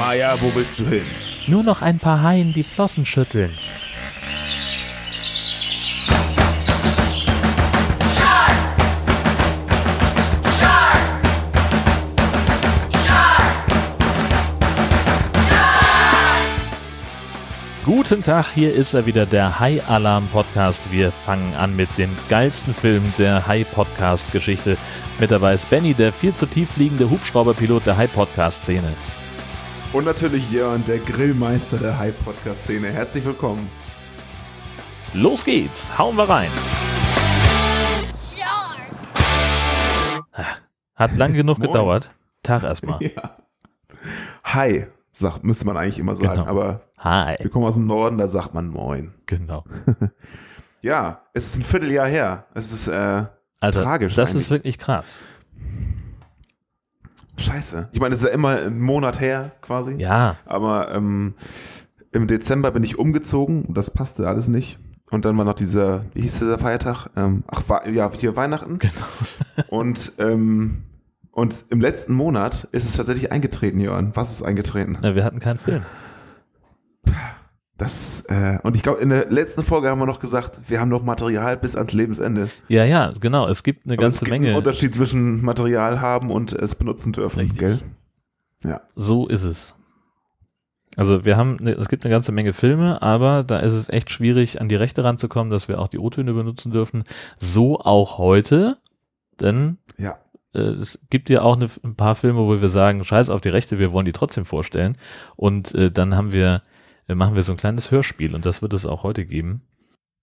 Maja, wo willst du hin? Nur noch ein paar Haien die Flossen schütteln. Guten Tag, hier ist er wieder, der High Alarm Podcast. Wir fangen an mit dem geilsten Film der High Podcast Geschichte. Mit dabei ist Benny, der viel zu tief fliegende Hubschrauberpilot der High Podcast Szene. Und natürlich Jörn, der Grillmeister der Hype-Podcast-Szene. Herzlich willkommen. Los geht's, hauen wir rein. Hat lang genug gedauert. Tag erstmal. Ja. Hi, sagt, müsste man eigentlich immer sagen, Genau. aber Hi. wir kommen aus dem Norden, da sagt man Moin. Genau. Ja, es ist ein Vierteljahr her. Es ist, äh, Also, Tragisch das eigentlich. ist wirklich krass. Scheiße. Ich meine, es ist ja immer ein Monat her, quasi. Ja, Aber ähm, im Dezember bin ich umgezogen und das passte alles nicht. Und dann war noch dieser, wie hieß dieser Feiertag? Ähm, ach, wa- ja, hier Weihnachten. genau. Und, ähm, und im letzten Monat ist es tatsächlich eingetreten, Jörn. Was ist eingetreten? Na, wir hatten keinen Film. Das, äh, und ich glaube, in der letzten Folge haben wir noch gesagt, wir haben noch Material bis ans Lebensende. Ja, ja, genau. Es gibt eine Aber ganze es gibt Menge. einen Unterschied zwischen Material haben und es benutzen dürfen. Richtig. Gell? Ja. So ist es. Also wir haben, ne, es gibt eine ganze Menge Filme, aber da ist es echt schwierig, an die Rechte ranzukommen, dass wir auch die O-Töne benutzen dürfen. So auch heute, denn Ja. äh, es gibt ja auch eine, ein paar Filme, wo wir sagen, scheiß auf die Rechte, wir wollen die trotzdem vorstellen. Und äh, dann haben wir, machen wir so ein kleines Hörspiel und das wird es auch heute geben.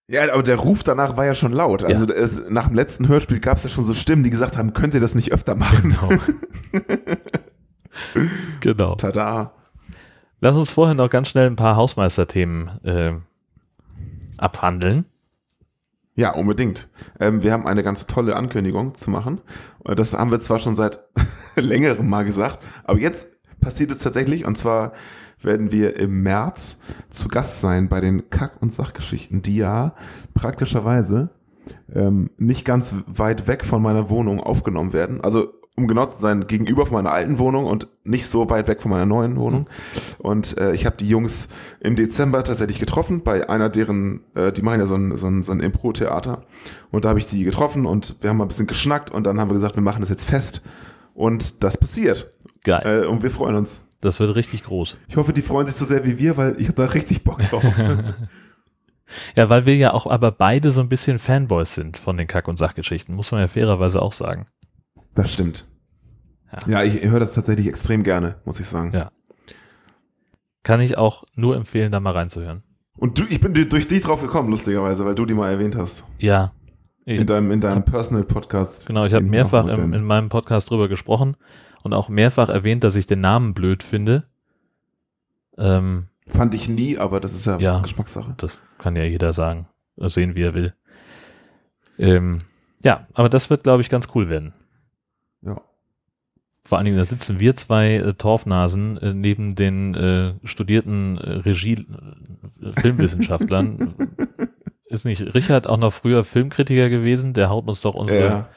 Ja, aber der Ruf danach war ja schon laut. Also es, nach dem letzten Hörspiel gab es ja schon so Stimmen, die gesagt haben, könnt ihr das nicht öfter machen? Genau. genau. Tada. Lass uns vorher noch ganz schnell ein paar Hausmeisterthemen äh, abhandeln. Ja, unbedingt. Ähm, wir haben eine ganz tolle Ankündigung zu machen. Und Das haben wir zwar schon seit längerem mal gesagt, aber jetzt passiert es tatsächlich. Und zwar werden wir im März zu Gast sein bei den Kack- und Sachgeschichten, die ja praktischerweise ähm, nicht ganz weit weg von meiner Wohnung aufgenommen werden. Also um genau zu sein, gegenüber von meiner alten Wohnung und nicht so weit weg von meiner neuen Wohnung. Und äh, ich habe die Jungs im Dezember tatsächlich getroffen, bei einer deren, äh, die machen ja so ein, so ein, so ein Impro-Theater. Und da habe ich die getroffen und wir haben mal ein bisschen geschnackt und dann haben wir gesagt, wir machen das jetzt fest. Und das passiert. Geil. Äh, und wir freuen uns. Das wird richtig groß. Ich hoffe, die freuen sich so sehr wie wir, weil ich habe da richtig Bock drauf. Ja, weil wir ja auch aber beide so ein bisschen Fanboys sind von den Kack- und Sachgeschichten, muss man ja fairerweise auch sagen. das stimmt. Ja. Ja, ich höre das tatsächlich extrem gerne, muss ich sagen. Ja. Kann ich auch nur empfehlen, da mal reinzuhören. Und du, ich bin durch dich drauf gekommen, lustigerweise, weil du die mal erwähnt hast. Ja. In deinem, in deinem Personal Podcast. genau, ich habe mehrfach erwähnen. in meinem Podcast drüber gesprochen und auch mehrfach erwähnt, dass ich den Namen blöd finde. Ähm, Fand ich nie, aber das ist ja, Ja. Geschmackssache. das kann ja jeder sagen, äh, sehen, wie er will. Ähm, ja, aber das wird, glaube ich, ganz cool werden. Ja. Vor allen Dingen, da sitzen wir zwei äh, Torfnasen äh, neben den äh, studierten äh, Regie-Filmwissenschaftlern. Ist nicht Richard auch noch früher Filmkritiker gewesen? Der haut uns doch unsere, Ja.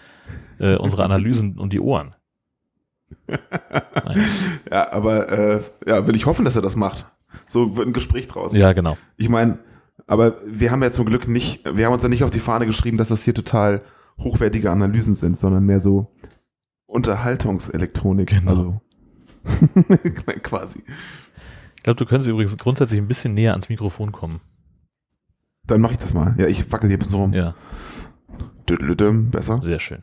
äh, unsere Analysen um die Ohren. Ja, aber äh, ja, will ich hoffen, dass er das macht. So wird ein Gespräch draus. Ja, genau. Ich meine, aber wir haben ja zum Glück nicht, wir haben uns ja nicht auf die Fahne geschrieben, dass das hier total hochwertige Analysen sind, sondern mehr so Unterhaltungselektronik. Genau. Also quasi. Ich glaube, du könntest übrigens grundsätzlich ein bisschen näher ans Mikrofon kommen. Dann mache ich das mal. Ja, ich wackel hier so rum. Ja, Düdelüdüm, Besser. sehr schön.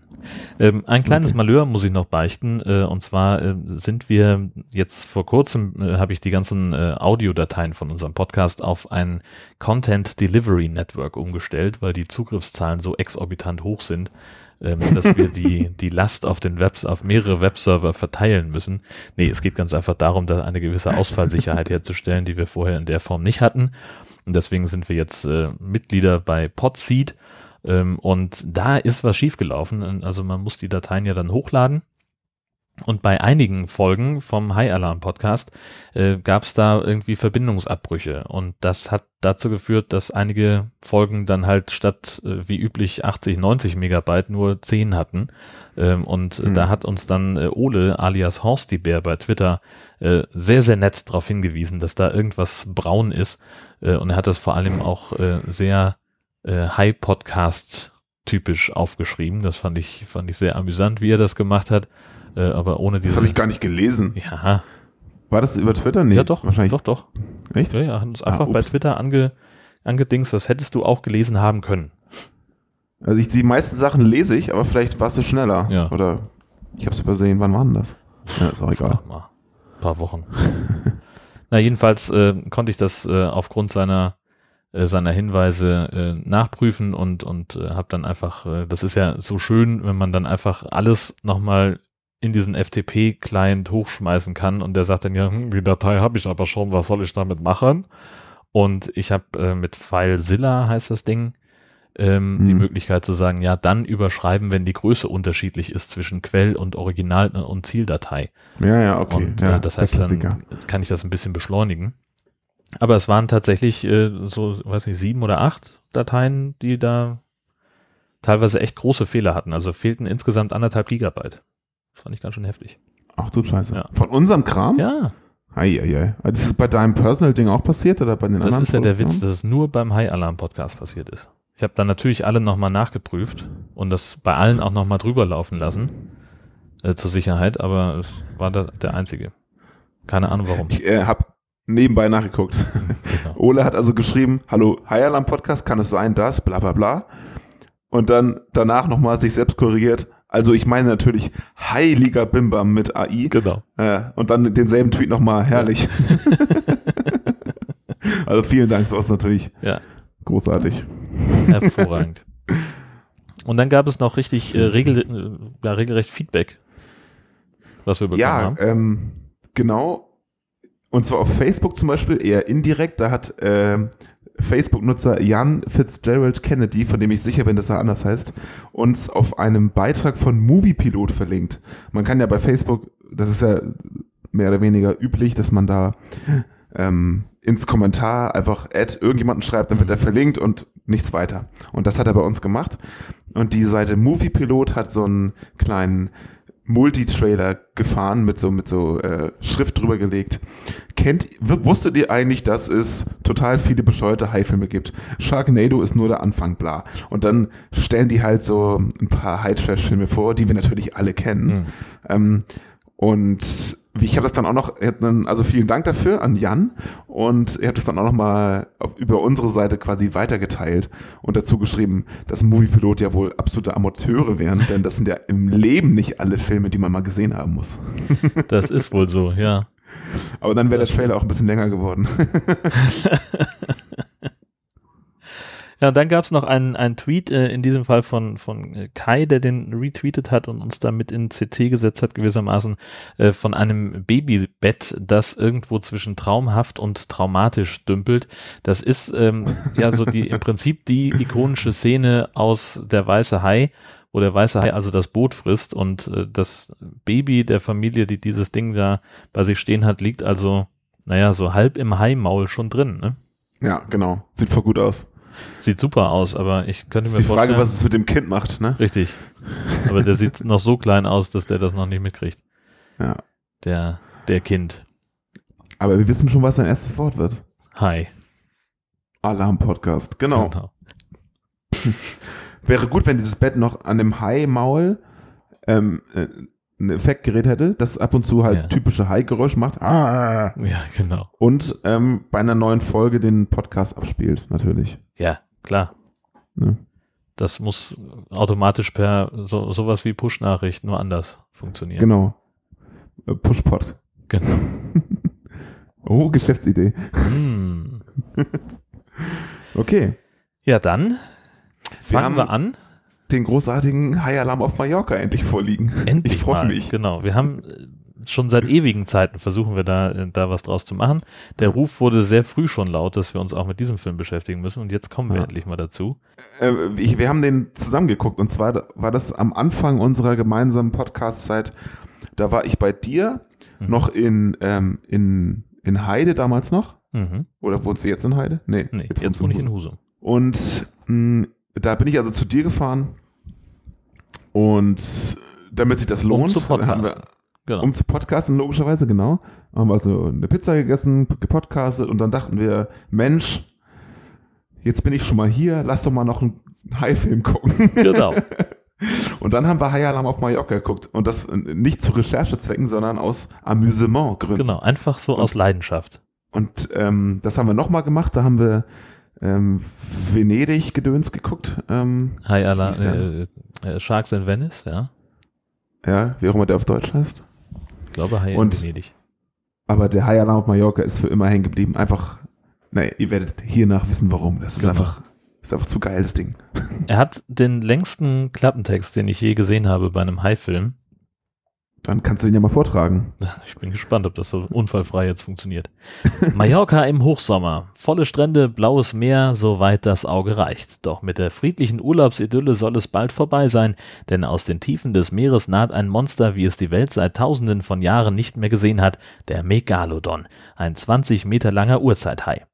Ähm, ein kleines Malheur muss ich noch beichten. Äh, und zwar äh, sind wir jetzt vor kurzem, äh, habe ich die ganzen äh, Audiodateien von unserem Podcast auf ein Content Delivery Network umgestellt, weil die Zugriffszahlen so exorbitant hoch sind, ähm, dass wir die, die Last auf den Webs, auf mehrere Webserver verteilen müssen. Nee, es geht ganz einfach darum, da eine gewisse Ausfallsicherheit herzustellen, die wir vorher in der Form nicht hatten. Und deswegen sind wir jetzt äh, Mitglieder bei Podseed. Ähm, und da ist was schiefgelaufen. Also man muss die Dateien ja dann hochladen. Und bei einigen Folgen vom High Alarm Podcast äh, gab es da irgendwie Verbindungsabbrüche. Und das hat dazu geführt, dass einige Folgen dann halt statt äh, wie üblich 80, 90 Megabyte nur 10 hatten. Ähm, und Mhm. da hat uns dann äh, Ole alias Horsty-Bär bei Twitter äh, sehr, sehr nett darauf hingewiesen, dass da irgendwas braun ist. Äh, und er hat das vor allem auch äh, sehr äh, High-Podcast typisch aufgeschrieben. Das fand ich, fand ich sehr amüsant, wie er das gemacht hat. Äh, aber ohne Das diese. habe ich gar nicht gelesen. ja, War das über Twitter? Nee, ja doch, Wahrscheinlich. doch, doch. Echt? Ja, ja, hat uns Ah, einfach bei ups. Twitter ange, angedingst, das hättest du auch gelesen haben können. Also ich, die meisten Sachen lese ich, aber vielleicht warst du schneller. Ja. Oder ich habe es übersehen. Wann war denn das? Ja, ist auch egal. Mal. Ein paar Wochen. Na, jedenfalls äh, konnte ich das äh, aufgrund seiner seiner Hinweise äh, nachprüfen und und äh, habe dann einfach, äh, das ist ja so schön, wenn man dann einfach alles nochmal in diesen FTP-Client hochschmeißen kann und der sagt dann ja, hm, die Datei habe ich aber schon, was soll ich damit machen? Und ich habe äh, mit FileZilla heißt das Ding ähm, die Mhm. Möglichkeit zu sagen, ja, dann überschreiben, wenn die Größe unterschiedlich ist zwischen Quell und Original und Zieldatei. Ja, ja, okay. Und ja, äh, das heißt, dann kann ich das ein bisschen beschleunigen. Aber es waren tatsächlich äh, so, weiß nicht, sieben oder acht Dateien, die da teilweise echt große Fehler hatten. Also fehlten insgesamt anderthalb Gigabyte. Das fand ich ganz schön heftig. Ach du Scheiße. Ja. Von unserem Kram? Ja, Ei, ei, ei. Das ist bei deinem Personal-Ding auch passiert oder bei den das anderen? ist ja der Witz, dass es nur beim High Alarm Podcast passiert ist. Ich habe dann natürlich alle nochmal nachgeprüft und das bei allen auch nochmal drüber laufen lassen, äh, zur Sicherheit, aber es war der einzige. Keine Ahnung warum. Ich äh, habe nebenbei nachgeguckt. Genau. Ole hat also geschrieben, hallo, High Alarm Podcast, kann es sein, das, bla bla bla. Und dann danach nochmal sich selbst korrigiert. Also ich meine natürlich heiliger Bimbam mit AI. Genau. Äh, und dann denselben Tweet nochmal, herrlich. also vielen Dank, sowas natürlich Ja, großartig. hervorragend. Und dann gab es noch richtig äh, regel, äh, ja, regelrecht Feedback, was wir bekommen Ja, haben. ähm, genau. Und zwar auf Facebook zum Beispiel eher indirekt. Da hat ähm, Facebook-Nutzer Jan Fitzgerald Kennedy, von dem ich sicher bin, dass er anders heißt, uns auf einem Beitrag von Moviepilot verlinkt. Man kann ja bei Facebook, das ist ja mehr oder weniger üblich, dass man da ähm, ins Kommentar einfach Ad irgendjemanden schreibt, dann wird er verlinkt und nichts weiter. Und das hat er bei uns gemacht. Und die Seite Moviepilot hat so einen kleinen Multitrailer gefahren mit so mit so äh, Schrift drüber gelegt. Kennt wusstet ihr eigentlich, dass es total viele bescheuerte Haifilme gibt? Sharknado ist nur der Anfang, bla. Und dann stellen die halt so ein paar High-Trash-Filme vor, die wir natürlich alle kennen. Mhm. Ähm, und ich habe das dann auch noch, also vielen Dank dafür an Jan und er hat das dann auch noch mal über unsere Seite quasi weitergeteilt und dazu geschrieben, dass Moviepilot ja wohl absolute Amateure wären, denn das sind ja im Leben nicht alle Filme, die man mal gesehen haben muss. Das ist wohl so, ja. Aber dann wäre der Trailer auch ein bisschen länger geworden. Ja, dann gab es noch einen, einen Tweet, äh, in diesem Fall von, von äh, Kai, der den retweetet hat und uns damit in CC gesetzt hat, gewissermaßen, äh, von einem Babybett, das irgendwo zwischen traumhaft und traumatisch dümpelt. Das ist ähm, ja so die im Prinzip die ikonische Szene aus Der Weiße Hai, wo der Weiße Hai also das Boot frisst und äh, das Baby der Familie, die dieses Ding da bei sich stehen hat, liegt also, naja, so halb im Haimaul schon drin. Ne? ja, genau. Sieht voll gut aus. Sieht super aus, aber ich könnte Ist mir die Frage, vorstellen, was es mit dem Kind macht, ne? richtig. Aber der sieht noch so klein aus, dass der das noch nicht mitkriegt. Ja. Der, der Kind. Aber wir wissen schon, was sein erstes Wort wird. Hi. Alarm-Podcast, genau. Wäre gut, wenn dieses Bett noch an dem Hai-Maul ähm, äh, ein Effektgerät hätte, das ab und zu halt Ja. typische Hai-Geräusch macht. Ah. Ja, genau. Und ähm, bei einer neuen Folge den Podcast abspielt, natürlich. Ja, klar. Ne? Das muss automatisch per so, sowas wie Push-Nachricht nur anders funktionieren. Genau. Äh, Pushpot. Genau. Oh, Geschäftsidee. Hm. Okay. Ja, dann Wir fangen wir, haben an. Den großartigen Hai-Alarm auf Mallorca endlich vorliegen. Endlich ich freue mich. Genau. Wir haben äh, schon seit ewigen Zeiten versuchen wir da, äh, da was draus zu machen. Der Ruf wurde sehr früh schon laut, dass wir uns auch mit diesem Film beschäftigen müssen und jetzt kommen wir Ja. endlich mal dazu. Äh, wir haben den zusammengeguckt und zwar war das am Anfang unserer gemeinsamen Podcast-Zeit Da war ich bei dir Mhm. noch in, ähm, in, in Heide damals noch. Mhm. Oder wohnst du jetzt in Heide? Nee, Nee, jetzt, du wohne ich in Husum. Husum. Und mh, da bin ich also zu dir gefahren. Und damit sich das Um lohnt, zu haben wir, podcasten. Genau. um zu podcasten, logischerweise, genau. Haben wir also eine Pizza gegessen, gepodcastet und dann dachten wir, Mensch, jetzt bin ich schon mal hier, lass doch mal noch einen High-Film gucken. genau. Und dann haben wir High Alarm auf Mallorca geguckt. Und das nicht zu Recherchezwecken, sondern aus Amusementgründen. Genau, einfach so aus Leidenschaft. Und ähm, das haben wir nochmal gemacht. Da haben wir ähm, Venedig-Gedöns geguckt. Ähm, Hi, Allah, äh, äh, Sharks in Venice, ja. ja, wie auch immer der auf Deutsch heißt. Ich glaube, Hi in Venedig. Aber der High Alarm auf Mallorca ist für immer hängen geblieben. Einfach, naja, ihr werdet hiernach wissen, warum. Das ist Genau. einfach, ist einfach zu geil, das Ding. Er hat den längsten Klappentext, den ich je gesehen habe bei einem High-Film. Dann kannst du den ja mal vortragen. Ich bin gespannt, ob das so unfallfrei jetzt funktioniert. Mallorca im Hochsommer. Volle Strände, blaues Meer, soweit das Auge reicht. Doch mit der friedlichen Urlaubsidylle soll es bald vorbei sein, denn aus den Tiefen des Meeres naht ein Monster, wie es die Welt seit tausenden von Jahren nicht mehr gesehen hat, der Megalodon, ein 20 Meter langer Urzeithai.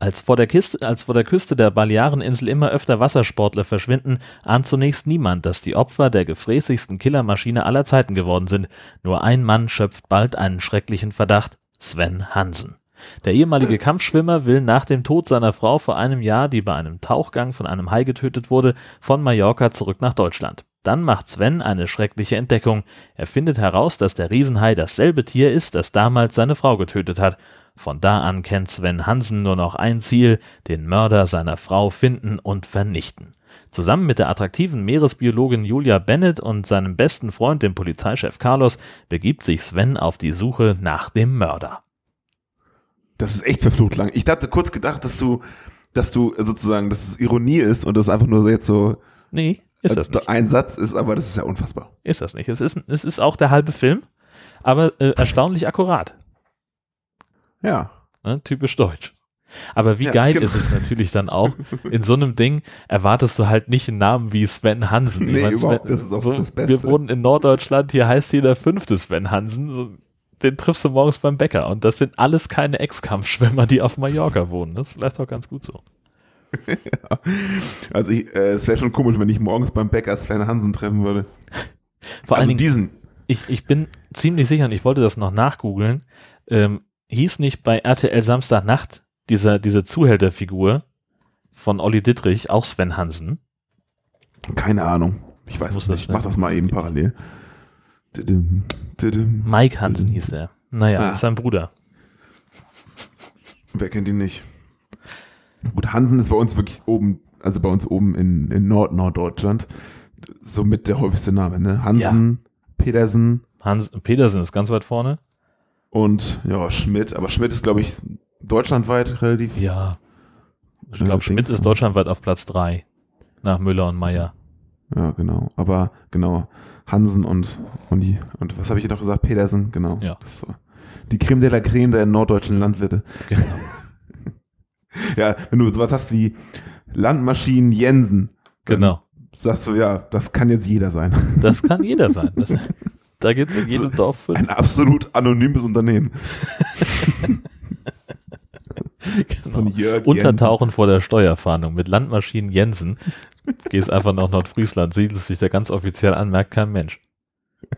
Als vor, der Kiste, als vor der Küste der Baleareninsel immer öfter Wassersportler verschwinden, ahnt zunächst niemand, dass die Opfer der gefräßigsten Killermaschine aller Zeiten geworden sind. Nur ein Mann schöpft bald einen schrecklichen Verdacht, Sven Hansen. Der ehemalige Kampfschwimmer will nach dem Tod seiner Frau vor einem Jahr, die bei einem Tauchgang von einem Hai getötet wurde, von Mallorca zurück nach Deutschland. Dann macht Sven eine schreckliche Entdeckung. Er findet heraus, dass der Riesenhai dasselbe Tier ist, das damals seine Frau getötet hat. Von da an kennt Sven Hansen nur noch ein Ziel, den Mörder seiner Frau finden und vernichten. Zusammen mit der attraktiven Meeresbiologin Julia Bennett und seinem besten Freund, dem Polizeichef Carlos, begibt sich Sven auf die Suche nach dem Mörder. Das ist echt verflucht lang. Ich hatte kurz gedacht, dass du, dass du sozusagen, dass es Ironie ist und das einfach nur jetzt so Nee, ist das nicht. ein Satz ist, aber das ist ja unfassbar. Ist das nicht. Es ist, es ist auch der halbe Film, aber äh, erstaunlich akkurat. Ja. Ne? Typisch deutsch. Aber wie Ja, geil genau. ist es natürlich dann auch, in so einem Ding erwartest du halt nicht einen Namen wie Sven Hansen. Nee, meine, überhaupt, Sven, das ist auch so, das Beste. Wir wohnen in Norddeutschland, hier heißt jeder fünfte Sven Hansen. So, den triffst du morgens beim Bäcker. Und das sind alles keine Ex-Kampfschwimmer, die auf Mallorca wohnen. Das ist vielleicht auch ganz gut so. Also ich, äh, es wäre schon komisch, wenn ich morgens beim Bäcker Sven Hansen treffen würde. Vor also allen Dingen, diesen. ich, ich bin ziemlich sicher, und ich wollte das noch nachgoogeln, ähm, hieß nicht bei RTL Samstagnacht dieser, diese Zuhälterfigur von Olli Dittrich auch Sven Hansen? Keine Ahnung. Ich weiß es das nicht. schnell Mach das mal eben parallel. Mike Hansen hieß er. Naja, Ah. ist sein Bruder. Wer kennt ihn nicht? Gut, Hansen ist bei uns wirklich oben, also bei uns oben in, in Nord-Norddeutschland, somit der häufigste Name, ne? Hansen, Pedersen Hans Petersen ist ganz weit vorne. Und ja, Schmidt. Aber Schmidt ist, glaube ich, deutschlandweit relativ. Ja. Ich glaube, Schmidt ist deutschlandweit auf Platz drei Nach Müller und Meyer. Ja, genau. Aber genau, Hansen und, und die, und was habe ich hier noch gesagt? Pedersen, genau. Ja. Das ist so. Die Creme de la Creme der norddeutschen Landwirte. Genau. Ja, wenn du sowas hast wie Landmaschinen Jensen, genau. sagst du, ja, das kann jetzt jeder sein. Das kann jeder sein. Das, da gibt es in jedem Dorf fünf. Ein absolut anonymes Unternehmen. Genau. Untertauchen vor der Steuerfahndung mit Landmaschinen Jensen. Gehst einfach nach Nordfriesland, siedelst dich da ganz offiziell an, merkt kein Mensch.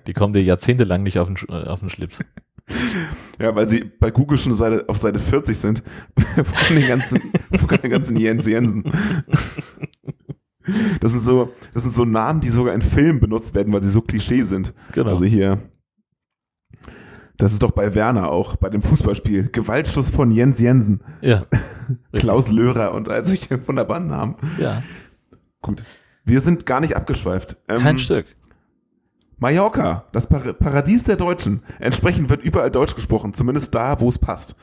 Die kommen dir jahrzehntelang nicht auf den, äh, auf den Schlips. Jensen. Ja, weil sie bei Google schon Seite, auf Seite 40 sind. von den ganzen, von den ganzen Jens Jensen. Das sind so, das sind so Namen, die sogar in Filmen benutzt werden, weil sie so Klischee sind. Genau. Also hier, das ist doch bei Werner auch, bei dem Fußballspiel. Gewaltschuss von Jens Jensen, ja. Klaus Löhrer und all solche wunderbaren Namen. Ja. Gut. Wir sind gar nicht abgeschweift. Ähm, Kein Stück. Mallorca, das Par Paradies der Deutschen. Entsprechend wird überall Deutsch gesprochen, zumindest da, wo es passt.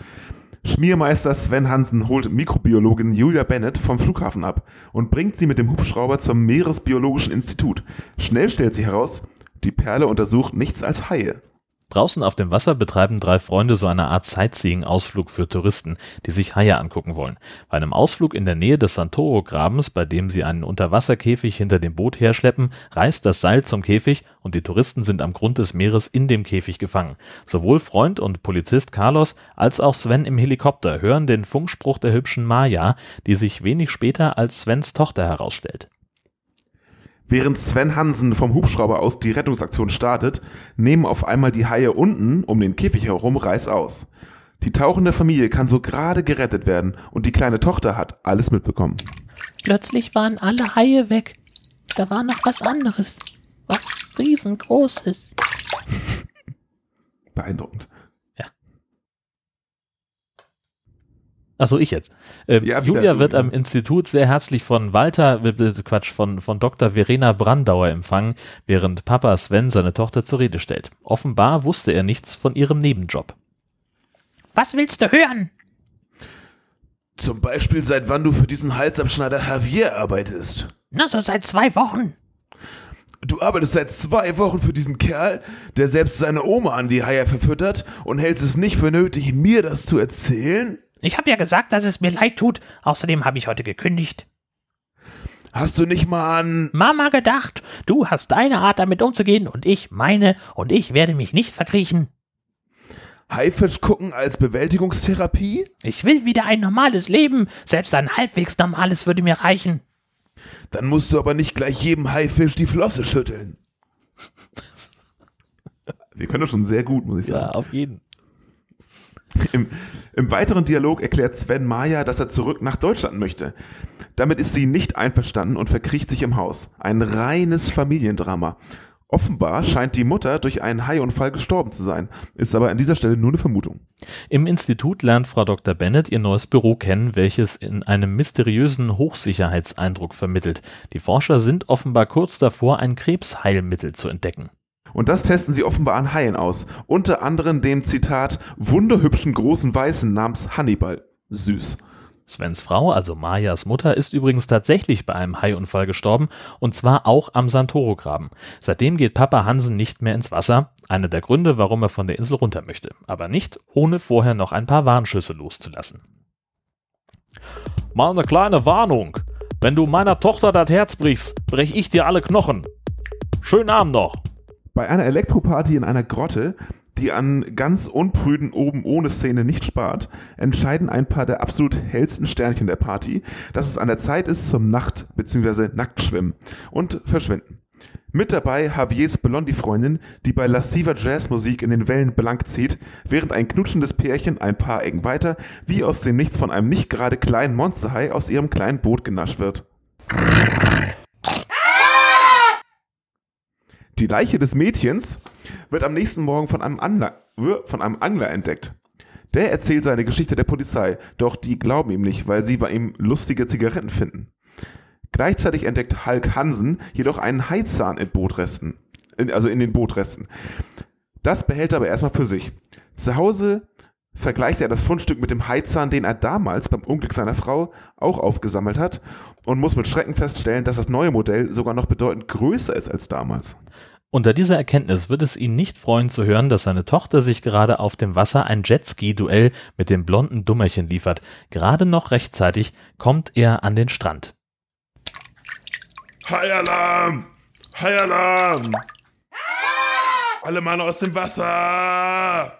Schmiermeister Sven Hansen holt Mikrobiologin Julia Bennett vom Flughafen ab und bringt sie mit dem Hubschrauber zum Meeresbiologischen Institut. Schnell stellt sich heraus, die Perle untersucht nichts als Haie. Draußen auf dem Wasser betreiben drei Freunde so eine Art Sightseeing-Ausflug für Touristen, die sich Haie angucken wollen. Bei einem Ausflug in der Nähe des Santoro-Grabens, bei dem sie einen Unterwasserkäfig hinter dem Boot herschleppen, reißt das Seil zum Käfig und die Touristen sind am Grund des Meeres in dem Käfig gefangen. Sowohl Freund und Polizist Carlos als auch Sven im Helikopter hören den Funkspruch der hübschen Maya, die sich wenig später als Svens Tochter herausstellt. Während Sven Hansen vom Hubschrauber aus die Rettungsaktion startet, nehmen auf einmal die Haie unten um den Käfig herum Reiß aus. Die tauchende Familie kann so gerade gerettet werden und die kleine Tochter hat alles mitbekommen. Plötzlich waren alle Haie weg. Da war noch was anderes. Was riesengroßes. Beeindruckend. Achso, ich jetzt. Ähm, Ja, Julia du, wird ja. am Institut sehr herzlich von Walter, äh, äh, Quatsch, von, von Dr. Verena Brandauer empfangen, während Papa Sven seine Tochter zur Rede stellt. Offenbar wusste er nichts von ihrem Nebenjob. Was willst du hören? Zum Beispiel, seit wann du für diesen Halsabschneider Javier arbeitest. Na, so seit zwei Wochen. Du arbeitest seit zwei Wochen für diesen Kerl, der selbst seine Oma an die Haie verfüttert und hältst es nicht für nötig, mir das zu erzählen? Ich habe ja gesagt, dass es mir leid tut. Außerdem habe ich heute gekündigt. Hast du nicht mal an... Mama gedacht, du hast deine Art damit umzugehen und ich meine und ich werde mich nicht verkriechen. Haifisch gucken als Bewältigungstherapie? Ich will wieder ein normales Leben. Selbst ein halbwegs normales würde mir reichen. Dann musst du aber nicht gleich jedem Haifisch die Flosse schütteln. Wir können das schon sehr gut, muss ich sagen. auf jeden. Im, Im weiteren Dialog erklärt Sven Maya, dass er zurück nach Deutschland möchte. Damit ist sie nicht einverstanden und verkriecht sich im Haus. Ein reines Familiendrama. Offenbar scheint die Mutter durch einen Haiunfall gestorben zu sein, ist aber an dieser Stelle nur eine Vermutung. Im Institut lernt Frau Dr. Bennett ihr neues Büro kennen, welches in einem mysteriösen Hochsicherheitseindruck vermittelt. Die Forscher sind offenbar kurz davor, ein Krebsheilmittel zu entdecken. Und das testen sie offenbar an Haien aus. Unter anderem dem Zitat wunderhübschen großen Weißen namens Hannibal. Süß. Svens Frau, also Mayas Mutter, ist übrigens tatsächlich bei einem Haiunfall gestorben und zwar auch am Santoro-Graben. Seitdem geht Papa Hansen nicht mehr ins Wasser, einer der Gründe, warum er von der Insel runter möchte, aber nicht ohne vorher noch ein paar Warnschüsse loszulassen. Mal eine kleine Warnung. Wenn du meiner Tochter das Herz brichst, brech ich dir alle Knochen. Schönen Abend noch. Bei einer Elektroparty in einer Grotte, die an ganz unprüden oben ohne Szene nicht spart, entscheiden ein paar der absolut hellsten Sternchen der Party, dass es an der Zeit ist zum Nacht- bzw. Nacktschwimmen und verschwinden. Mit dabei Javiers Blondie-Freundin, die bei lassiver Jazzmusik in den Wellen blank zieht, während ein knutschendes Pärchen ein paar Ecken weiter wie aus dem Nichts von einem nicht gerade kleinen Monsterhai aus ihrem kleinen Boot genascht wird. Die Leiche des Mädchens wird am nächsten Morgen von einem, Angler, von einem Angler entdeckt. Der erzählt seine Geschichte der Polizei, doch die glauben ihm nicht, weil sie bei ihm lustige Zigaretten finden. Gleichzeitig entdeckt Hulk Hansen jedoch einen Haizahn in Bootresten, also in den Bootresten. Das behält er aber erstmal für sich. Zu Hause vergleicht er das Fundstück mit dem Haizahn, den er damals beim Unglück seiner Frau auch aufgesammelt hat und muss mit Schrecken feststellen, dass das neue Modell sogar noch bedeutend größer ist als damals. Unter dieser Erkenntnis wird es ihn nicht freuen zu hören, dass seine Tochter sich gerade auf dem Wasser ein Jetski-Duell mit dem blonden Dummerchen liefert. Gerade noch rechtzeitig kommt er an den Strand. Haialarm! Haialarm! Alle Mann aus dem Wasser!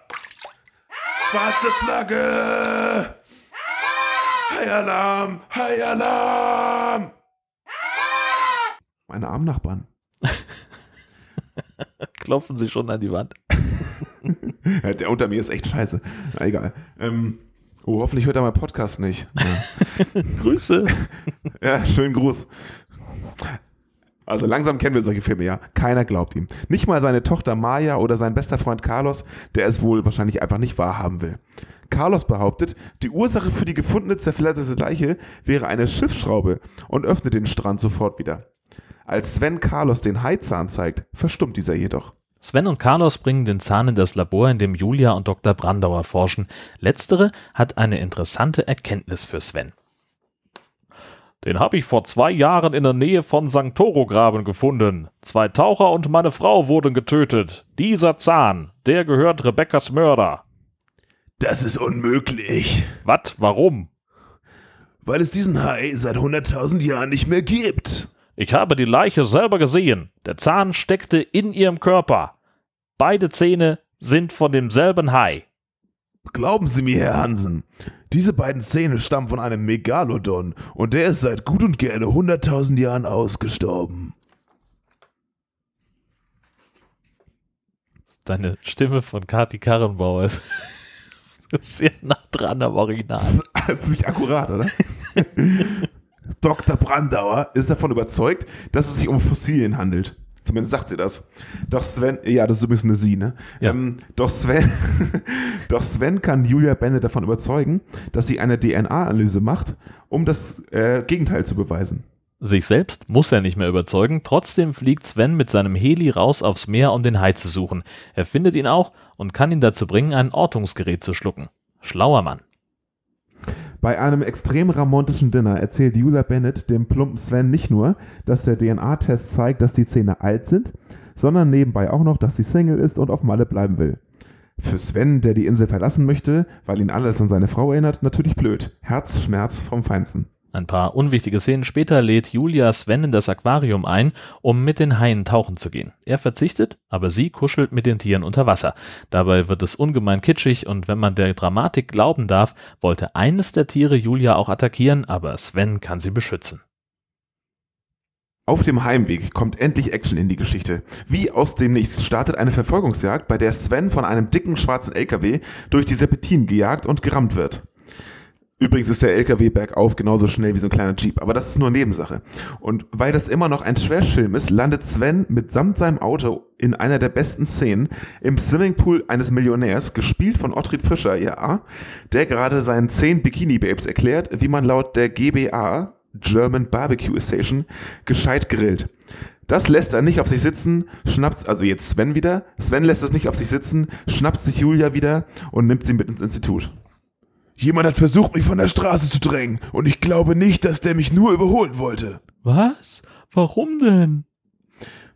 Schwarze Flagge! Haialarm! Haialarm! Meine armen Nachbarn. Klopfen sie schon an die Wand. Der unter mir ist echt scheiße. Na, egal. Ähm, oh, hoffentlich hört er meinen Podcast nicht. Ja. Grüße. Ja, schönen Gruß. Also langsam kennen wir solche Filme, ja. Keiner glaubt ihm. Nicht mal seine Tochter Maya oder sein bester Freund Carlos, der es wohl wahrscheinlich einfach nicht wahrhaben will. Carlos behauptet, die Ursache für die gefundene zerfledderte Leiche wäre eine Schiffsschraube und öffnet den Strand sofort wieder. Als Sven Carlos den Haizahn zeigt, verstummt dieser jedoch. Sven und Carlos bringen den Zahn in das Labor, in dem Julia und Dr. Brandauer forschen. Letztere hat eine interessante Erkenntnis für Sven. Den habe ich vor zwei Jahren in der Nähe von St. Toro-Graben gefunden. Zwei Taucher und meine Frau wurden getötet. Dieser Zahn, der gehört Rebekkas Mörder. Das ist unmöglich, Was? Warum? weil es diesen Hai seit 100.000 Jahren nicht mehr gibt. Ich habe die Leiche selber gesehen. Der Zahn steckte in ihrem Körper. Beide Zähne sind von demselben Hai. Glauben Sie mir, Herr Hansen, diese beiden Zähne stammen von einem Megalodon und der ist seit gut und gerne 100.000 Jahren ausgestorben. Deine Stimme von Kati Karrenbauer ist sehr nah dran am Original. Das ist ziemlich akkurat, oder? Dr. Brandauer ist davon überzeugt, dass es sich um Fossilien handelt. Zumindest sagt sie das. Doch Sven, ja, das ist übrigens eine Sie, ne? Ja. Ähm, doch, Sven, doch Sven kann Julia Bennett davon überzeugen, dass sie eine DNA-Analyse macht, um das äh, Gegenteil zu beweisen. Sich selbst muss er nicht mehr überzeugen, trotzdem fliegt Sven mit seinem Heli raus aufs Meer, um den Hai zu suchen. Er findet ihn auch und kann ihn dazu bringen, ein Ortungsgerät zu schlucken. Schlauer Mann. Bei einem extrem romantischen Dinner erzählt Julia Bennett dem plumpen Sven nicht nur, dass der DNA-Test zeigt, dass die Zähne alt sind, sondern nebenbei auch noch, dass sie Single ist und auf Malle bleiben will. Für Sven, der die Insel verlassen möchte, weil ihn alles an seine Frau erinnert, natürlich blöd. Herzschmerz vom Feinsten. Ein paar unwichtige Szenen später lädt Julia Sven in das Aquarium ein, um mit den Haien tauchen zu gehen. Er verzichtet, aber sie kuschelt mit den Tieren unter Wasser. Dabei wird es ungemein kitschig und wenn man der Dramatik glauben darf, wollte eines der Tiere Julia auch attackieren, aber Sven kann sie beschützen. Auf dem Heimweg kommt endlich Action in die Geschichte. Wie aus dem Nichts startet eine Verfolgungsjagd, bei der Sven von einem dicken schwarzen LKW durch die Serpentinen gejagt und gerammt wird. Übrigens ist der LKW bergauf genauso schnell wie so ein kleiner Jeep, aber das ist nur Nebensache. Und weil das immer noch ein Trashfilm ist, landet Sven mitsamt seinem Auto in einer der besten Szenen im Swimmingpool eines Millionärs, gespielt von Ottfried Fischer, ja, der gerade seinen zehn Bikini-Babes erklärt, wie man laut der GBA, German Barbecue Association, gescheit grillt. Das lässt er nicht auf sich sitzen, schnappt, also jetzt Sven wieder, Sven lässt es nicht auf sich sitzen, schnappt sich Julia wieder und nimmt sie mit ins Institut. Jemand hat versucht, mich von der Straße zu drängen und ich glaube nicht, dass der mich nur überholen wollte. Was? Warum denn?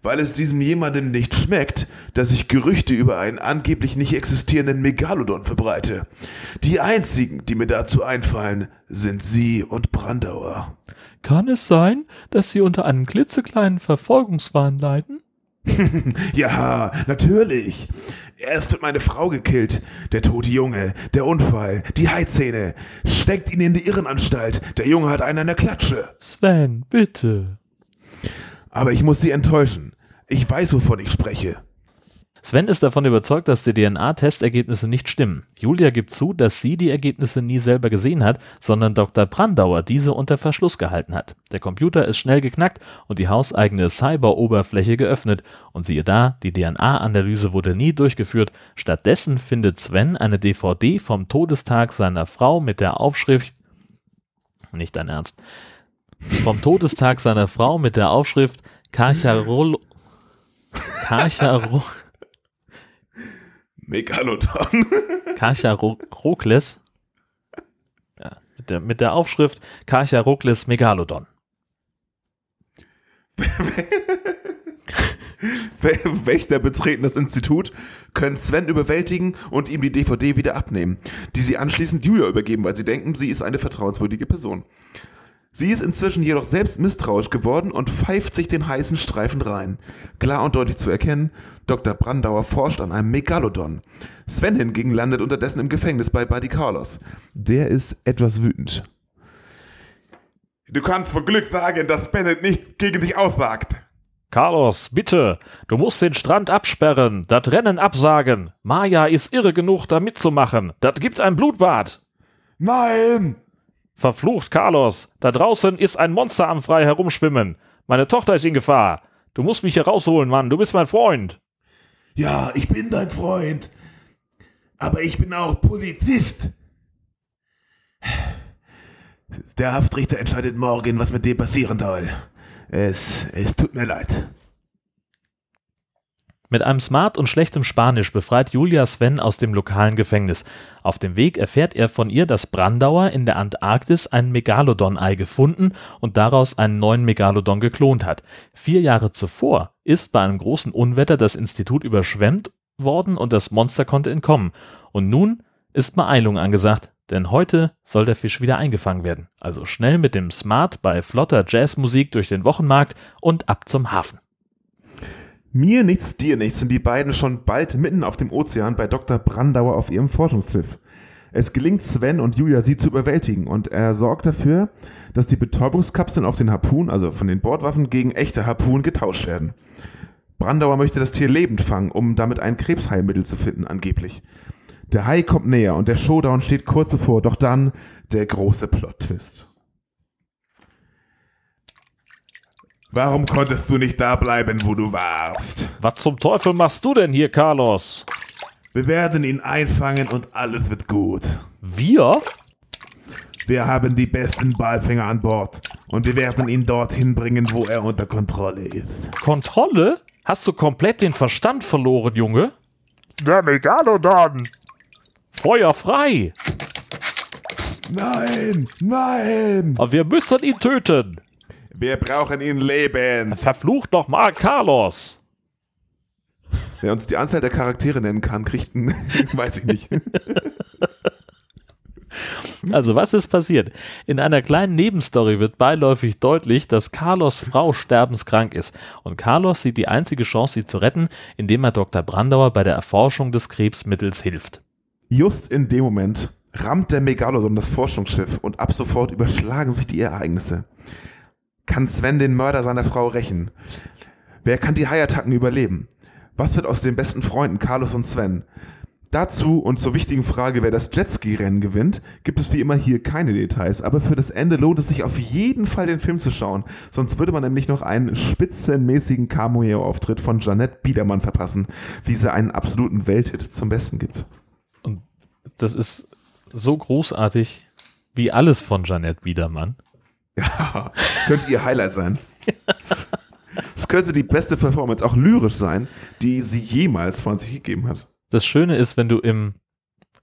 Weil es diesem jemandem nicht schmeckt, dass ich Gerüchte über einen angeblich nicht existierenden Megalodon verbreite. Die einzigen, die mir dazu einfallen, sind Sie und Brandauer. Kann es sein, dass Sie unter einem klitzekleinen Verfolgungswahn leiden? Ja, natürlich. Erst wird meine Frau gekillt. Der tote Junge, der Unfall, die Haizähne. Steckt ihn in die Irrenanstalt. Der Junge hat einen an der Klatsche. Sven, bitte. Aber ich muss Sie enttäuschen. Ich weiß, wovon ich spreche. Sven ist davon überzeugt, dass die DNA-Testergebnisse nicht stimmen. Julia gibt zu, dass sie die Ergebnisse nie selber gesehen hat, sondern Dr. Brandauer diese unter Verschluss gehalten hat. Der Computer ist schnell geknackt und die hauseigene Cyber-Oberfläche geöffnet. Und siehe da, die DNA-Analyse wurde nie durchgeführt. Stattdessen findet Sven eine DVD vom Todestag seiner Frau mit der Aufschrift nicht dein Ernst. Vom Todestag seiner Frau mit der Aufschrift Karcharol Karcharo Megalodon. Karcharokles. Ja, mit, der, mit der Aufschrift Karcharokles Megalodon. Wächter betreten das Institut, können Sven überwältigen und ihm die DVD wieder abnehmen, die sie anschließend Julia übergeben, weil sie denken, sie ist eine vertrauenswürdige Person. Sie ist inzwischen jedoch selbst misstrauisch geworden und pfeift sich den heißen Streifen rein. Klar und deutlich zu erkennen, Dr. Brandauer forscht an einem Megalodon. Sven hingegen landet unterdessen im Gefängnis bei Buddy Carlos. Der ist etwas wütend. Du kannst vor Glück sagen, dass Bennett nicht gegen dich auswagt. Carlos, bitte, du musst den Strand absperren, das Rennen absagen. Maya ist irre genug, da mitzumachen. Das gibt ein Blutbad. Nein! Verflucht, Carlos, da draußen ist ein Monster am frei herumschwimmen. Meine Tochter ist in Gefahr. Du musst mich hier rausholen, Mann, du bist mein Freund. Ja, ich bin dein Freund. Aber ich bin auch Polizist. Der Haftrichter entscheidet morgen, was mit dem passieren soll. Es, es tut mir leid. Mit einem Smart und schlechtem Spanisch befreit Julia Sven aus dem lokalen Gefängnis. Auf dem Weg erfährt er von ihr, dass Brandauer in der Antarktis ein Megalodon-Ei gefunden und daraus einen neuen Megalodon geklont hat. Vier Jahre zuvor ist bei einem großen Unwetter das Institut überschwemmt worden und das Monster konnte entkommen. Und nun ist Beeilung angesagt, denn heute soll der Fisch wieder eingefangen werden. Also schnell mit dem Smart bei flotter Jazzmusik durch den Wochenmarkt und ab zum Hafen. Mir nichts, dir nichts sind die beiden schon bald mitten auf dem Ozean bei Dr. Brandauer auf ihrem Forschungsschiff. Es gelingt Sven und Julia, sie zu überwältigen und er sorgt dafür, dass die Betäubungskapseln auf den Harpunen, also von den Bordwaffen, gegen echte Harpunen getauscht werden. Brandauer möchte das Tier lebend fangen, um damit ein Krebsheilmittel zu finden, angeblich. Der Hai kommt näher und der Showdown steht kurz bevor, doch dann der große Plot-Twist. Warum konntest du nicht da bleiben, wo du warst? Was zum Teufel machst du denn hier, Carlos? Wir werden ihn einfangen und alles wird gut. Wir? Wir haben die besten Ballfänger an Bord und wir werden ihn dorthin bringen, wo er unter Kontrolle ist. Kontrolle? Hast du komplett den Verstand verloren, Junge? Der Megalodon! Feuer frei! Nein, nein! Aber wir müssen ihn töten! Wir brauchen ihn leben. Verflucht noch mal Carlos! Wer uns die Anzahl der Charaktere nennen kann, kriegt einen, weiß ich nicht. Also, was ist passiert? In einer kleinen Nebenstory wird beiläufig deutlich, dass Carlos Frau sterbenskrank ist. Und Carlos sieht die einzige Chance, sie zu retten, indem er Dr. Brandauer bei der Erforschung des Krebsmittels hilft. Just in dem Moment rammt der Megalodon das Forschungsschiff und ab sofort überschlagen sich die Ereignisse. Kann Sven den Mörder seiner Frau rächen? Wer kann die Haiattacken überleben? Was wird aus den besten Freunden Carlos und Sven? Dazu und zur wichtigen Frage, wer das Jetski-Rennen gewinnt, gibt es wie immer hier keine Details, aber für das Ende lohnt es sich auf jeden Fall den Film zu schauen, sonst würde man nämlich noch einen spitzenmäßigen Cameo-Auftritt von Janette Biedermann verpassen, wie sie einen absoluten Welthit zum Besten gibt. Das ist so großartig wie alles von Janette Biedermann. Ja, könnte ihr Highlight sein. Es könnte die beste Performance, auch lyrisch sein, die sie jemals von sich gegeben hat. Das Schöne ist, wenn du im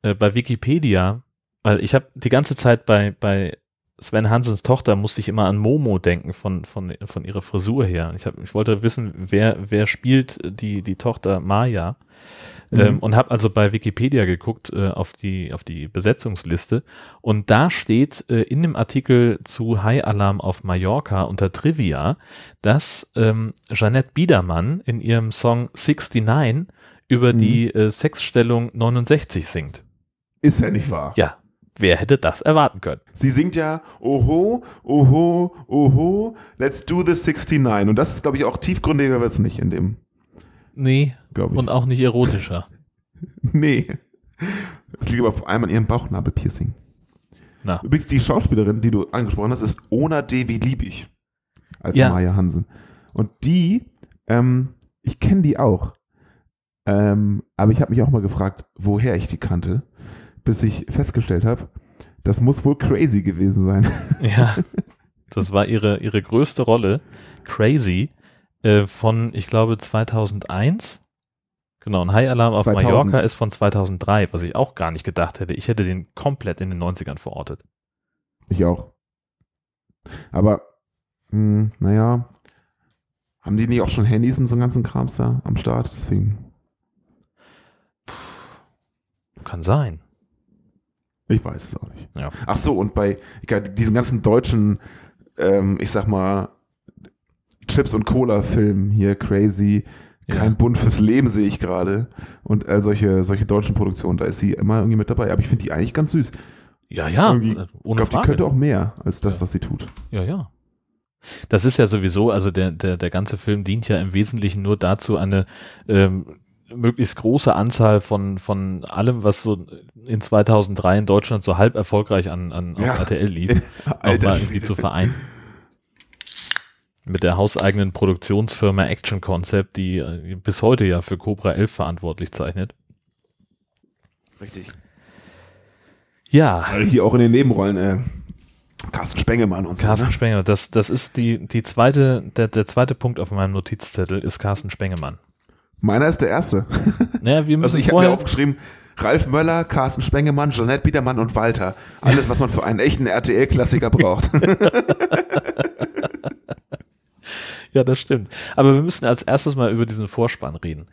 äh, bei Wikipedia, weil ich habe die ganze Zeit bei bei Sven Hansens Tochter musste ich immer an Momo denken von von von ihrer Frisur her. Ich habe ich wollte wissen, wer wer spielt die die Tochter Maya. Mhm. Ähm, und habe also bei Wikipedia geguckt äh, auf die auf die Besetzungsliste und da steht äh, in dem Artikel zu High Alarm auf Mallorca unter Trivia, dass ähm, Jeanette Biedermann in ihrem Song 69 über Mhm. die äh, Sexstellung 69 singt. Ist ja nicht wahr. Ja, wer hätte das erwarten können? Sie singt ja Oho, Oho, Oho, let's do the 69. Und das ist, glaube ich, auch tiefgründiger wird es nicht in dem, Nee, glaube ich. und auch nicht erotischer. nee. Das liegt aber vor allem an ihrem Bauchnabelpiercing. Na, Übrigens, die Schauspielerin, die du angesprochen hast, ist Ona Devi Liebig. Als Ja. Maya Hansen. Und die, ähm, ich kenne die auch. Ähm, aber ich habe mich auch mal gefragt, woher ich die kannte, bis ich festgestellt habe, das muss wohl crazy gewesen sein. ja, das war ihre, ihre größte Rolle. Crazy äh, von, ich glaube, 2001. Genau, ein High Alarm auf 2000. Mallorca ist von 2003, was ich auch gar nicht gedacht hätte. Ich hätte den komplett in den 90ern verortet. Ich auch. Aber, mh, naja, haben die nicht auch schon Handys und so einen ganzen Krams da am Start? Deswegen, Kann sein. ich weiß es auch nicht. Ja. Ach so, und bei diesen ganzen deutschen, ähm, ich sag mal, Chips und Cola-Filmen hier, Crazy, kein Ja. Bund fürs Leben sehe ich gerade. Und all solche, solche deutschen Produktionen, da ist sie immer irgendwie mit dabei. Aber ich finde die eigentlich ganz süß. Ja, ja, äh, Ich glaube, die könnte auch mehr als das, Ja. was sie tut. Ja, ja. Das ist ja sowieso, also der, der, der ganze Film dient ja im Wesentlichen nur dazu, eine ähm, möglichst große Anzahl von, von allem, was so in 2003 in Deutschland so halb erfolgreich an, an auf Ja. RTL lief, nochmal irgendwie zu vereinen. Mit der hauseigenen Produktionsfirma Action Concept, die äh, bis heute ja für Cobra 11 verantwortlich zeichnet. Richtig. Ja, Hier auch in den Nebenrollen, äh, Carsten Spengemann und so. Carsten Ne? Spengler, das, das ist die, die zweite, der, der zweite Punkt auf meinem Notizzettel ist Carsten Spengemann. Meiner ist der erste. Naja, wir müssen Also ich habe mir aufgeschrieben, Ralf Möller, Carsten Spengemann, Jeanette Biedermann und Walter. Alles, was man für einen echten RTL-Klassiker braucht. Ja, das stimmt. Aber wir müssen als erstes mal über diesen Vorspann reden.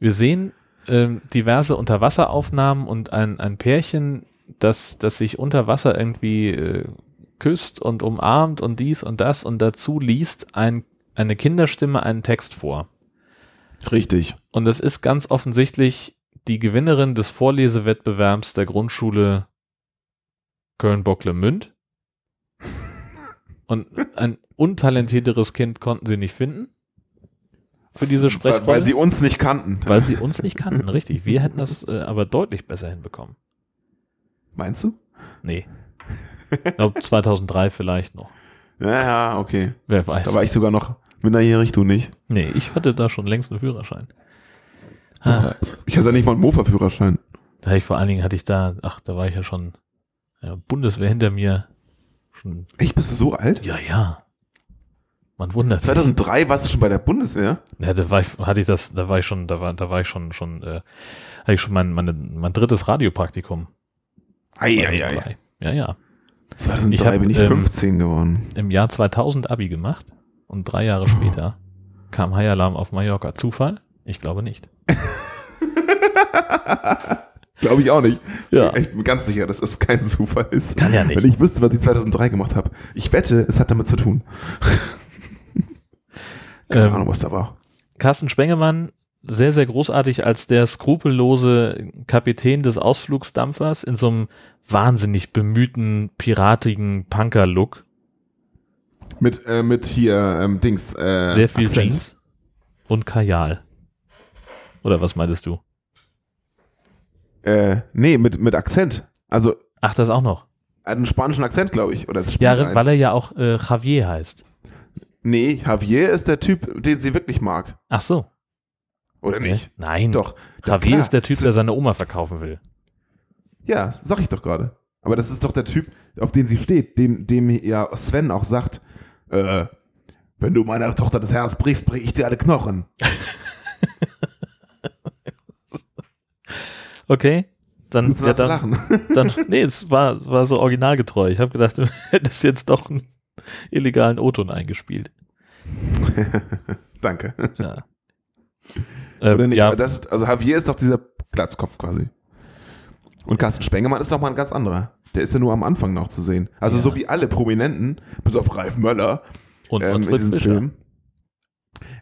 Wir sehen ähm, diverse Unterwasseraufnahmen und ein, ein Pärchen, das, das sich unter Wasser irgendwie äh, küsst und umarmt und dies und das und dazu liest ein, eine Kinderstimme einen Text vor. Richtig. Und das ist ganz offensichtlich die Gewinnerin des Vorlesewettbewerbs der Grundschule Köln-Bocklemünd. Und ein untalentierteres Kind konnten sie nicht finden für diese Weil, Sprechrolle. weil sie uns nicht kannten. weil sie uns nicht kannten, richtig. Wir hätten das äh, aber deutlich besser hinbekommen. Meinst du? Nee. Ich glaube 2003 vielleicht noch. Ja, ja, okay. Wer weiß. Da war ich sogar noch minderjährig, du nicht. nee, ich hatte da schon längst einen Führerschein. Ah, Ich hatte ja nicht mal einen Mofa-Führerschein. da ich vor allen Dingen hatte ich da, ach, da war ich ja schon ja, Bundeswehr hinter mir. Schon, Echt, bist du so alt? ja, ja. Man wundert sich. 2003 warst du schon bei der Bundeswehr? Ja, da war ich, hatte ich das, da war ich schon, da war, da war ich schon, schon, äh, hatte ich schon mein, meine, mein drittes Radiopraktikum. Eieiei. 2003. Ja, ja. 2003 Ich hab, bin ich ähm, 15 geworden. Im Jahr 2000 Abi gemacht und drei Jahre später kam High Alarm auf Mallorca. Zufall? Ich glaube nicht. Glaube ich auch nicht. Ja. Ich bin ganz sicher, dass es kein Zufall ist. Kann ja nicht. Wenn ich wüsste, was ich 2003 gemacht habe. Ich wette, es hat damit zu tun. Keine Ähm, Ahnung, was da war. Carsten Spengemann, sehr, sehr großartig als der skrupellose Kapitän des Ausflugsdampfers in so einem wahnsinnig bemühten, piratigen Punker-Look. Mit, äh, mit hier, ähm, Dings. Äh, Sehr viel Akzent. Jeans und Kajal. Oder was meintest du? Äh, nee, mit, mit Akzent. Also, Ach, das auch noch. einen spanischen Akzent, glaube ich. Oder Ja, weil er ja auch äh, Javier heißt. Nee, Javier ist der Typ, den sie wirklich mag. Ach so. Oder nicht? Nein. Doch. Ja, Javier klar. ist der Typ, der seine Oma verkaufen will. Ja, sag ich doch gerade. Aber das ist doch der Typ, auf den sie steht, dem, dem ja Sven auch sagt, äh, wenn du meiner Tochter das Herz brichst, brich ich dir alle Knochen. Okay. Dann, ja, das dann, lachen? dann, nee, es war, war so originalgetreu. Ich habe gedacht, du hättest jetzt doch einen illegalen O-Ton eingespielt. Danke. Ja. Ähm, Oder nicht? ja, Aber das ist, also Javier ist doch dieser Glatzkopf quasi. Und Carsten Spengemann ist noch mal ein ganz anderer. Der ist ja nur am Anfang noch zu sehen. Also Ja. so wie alle Prominenten, bis auf Ralf Möller und ähm, in diesem Fischer. Film.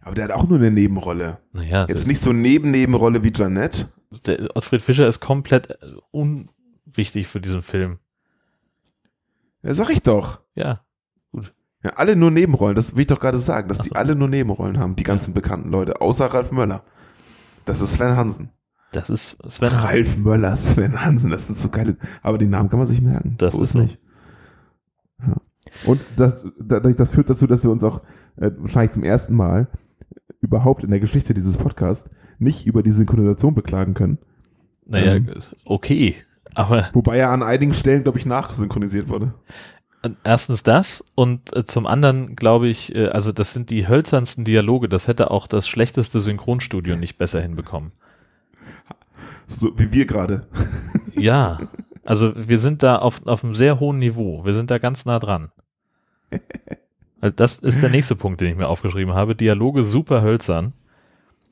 Aber der hat auch nur eine Nebenrolle. Naja, Jetzt nicht so Neben-Nebenrolle wie Janette. der Ottfried Fischer ist komplett äh, unwichtig für diesen Film. Ja, sag ich doch. Ja, Ja, alle nur Nebenrollen, das will ich doch gerade sagen, dass Ach die so. alle nur Nebenrollen haben, die ganzen bekannten Leute, außer Ralf Möller. Das ist Sven Hansen. das ist Sven Hansen. Ralf Möller, Sven Hansen, das sind so geile, aber die Namen kann man sich merken. Das ist so. nicht. Ja. Und das, da- das führt dazu, dass wir uns auch äh, wahrscheinlich zum ersten Mal überhaupt in der Geschichte dieses Podcasts nicht über die Synchronisation beklagen können. Naja, Ähm. okay. Aber Wobei er an einigen Stellen, glaube ich, nachsynchronisiert wurde. Erstens das und äh, zum anderen glaube ich, äh, also das sind die hölzernsten Dialoge. Das hätte auch das schlechteste Synchronstudio nicht besser hinbekommen. So wie wir gerade. Ja, also wir sind da auf, auf einem sehr hohen Niveau. Wir sind da ganz nah dran. Also das ist der nächste Punkt, den ich mir aufgeschrieben habe. Dialoge super hölzern.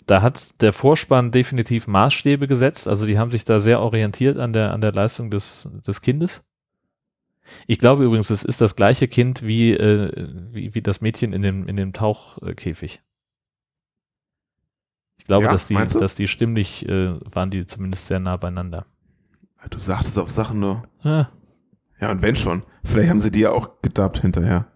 Da hat der Vorspann definitiv Maßstäbe gesetzt. Also die haben sich da sehr orientiert an der, an der Leistung des, des Kindes. Ich glaube übrigens, es ist das gleiche Kind wie, äh, wie, wie das Mädchen in dem, in dem Tauchkäfig. Ich glaube, Ja, dass die, dass die stimmlich äh, waren die zumindest sehr nah beieinander. Du sagtest auf Sachen nur. Ah, Ja, und wenn schon. Vielleicht haben sie die ja auch gedubbt hinterher.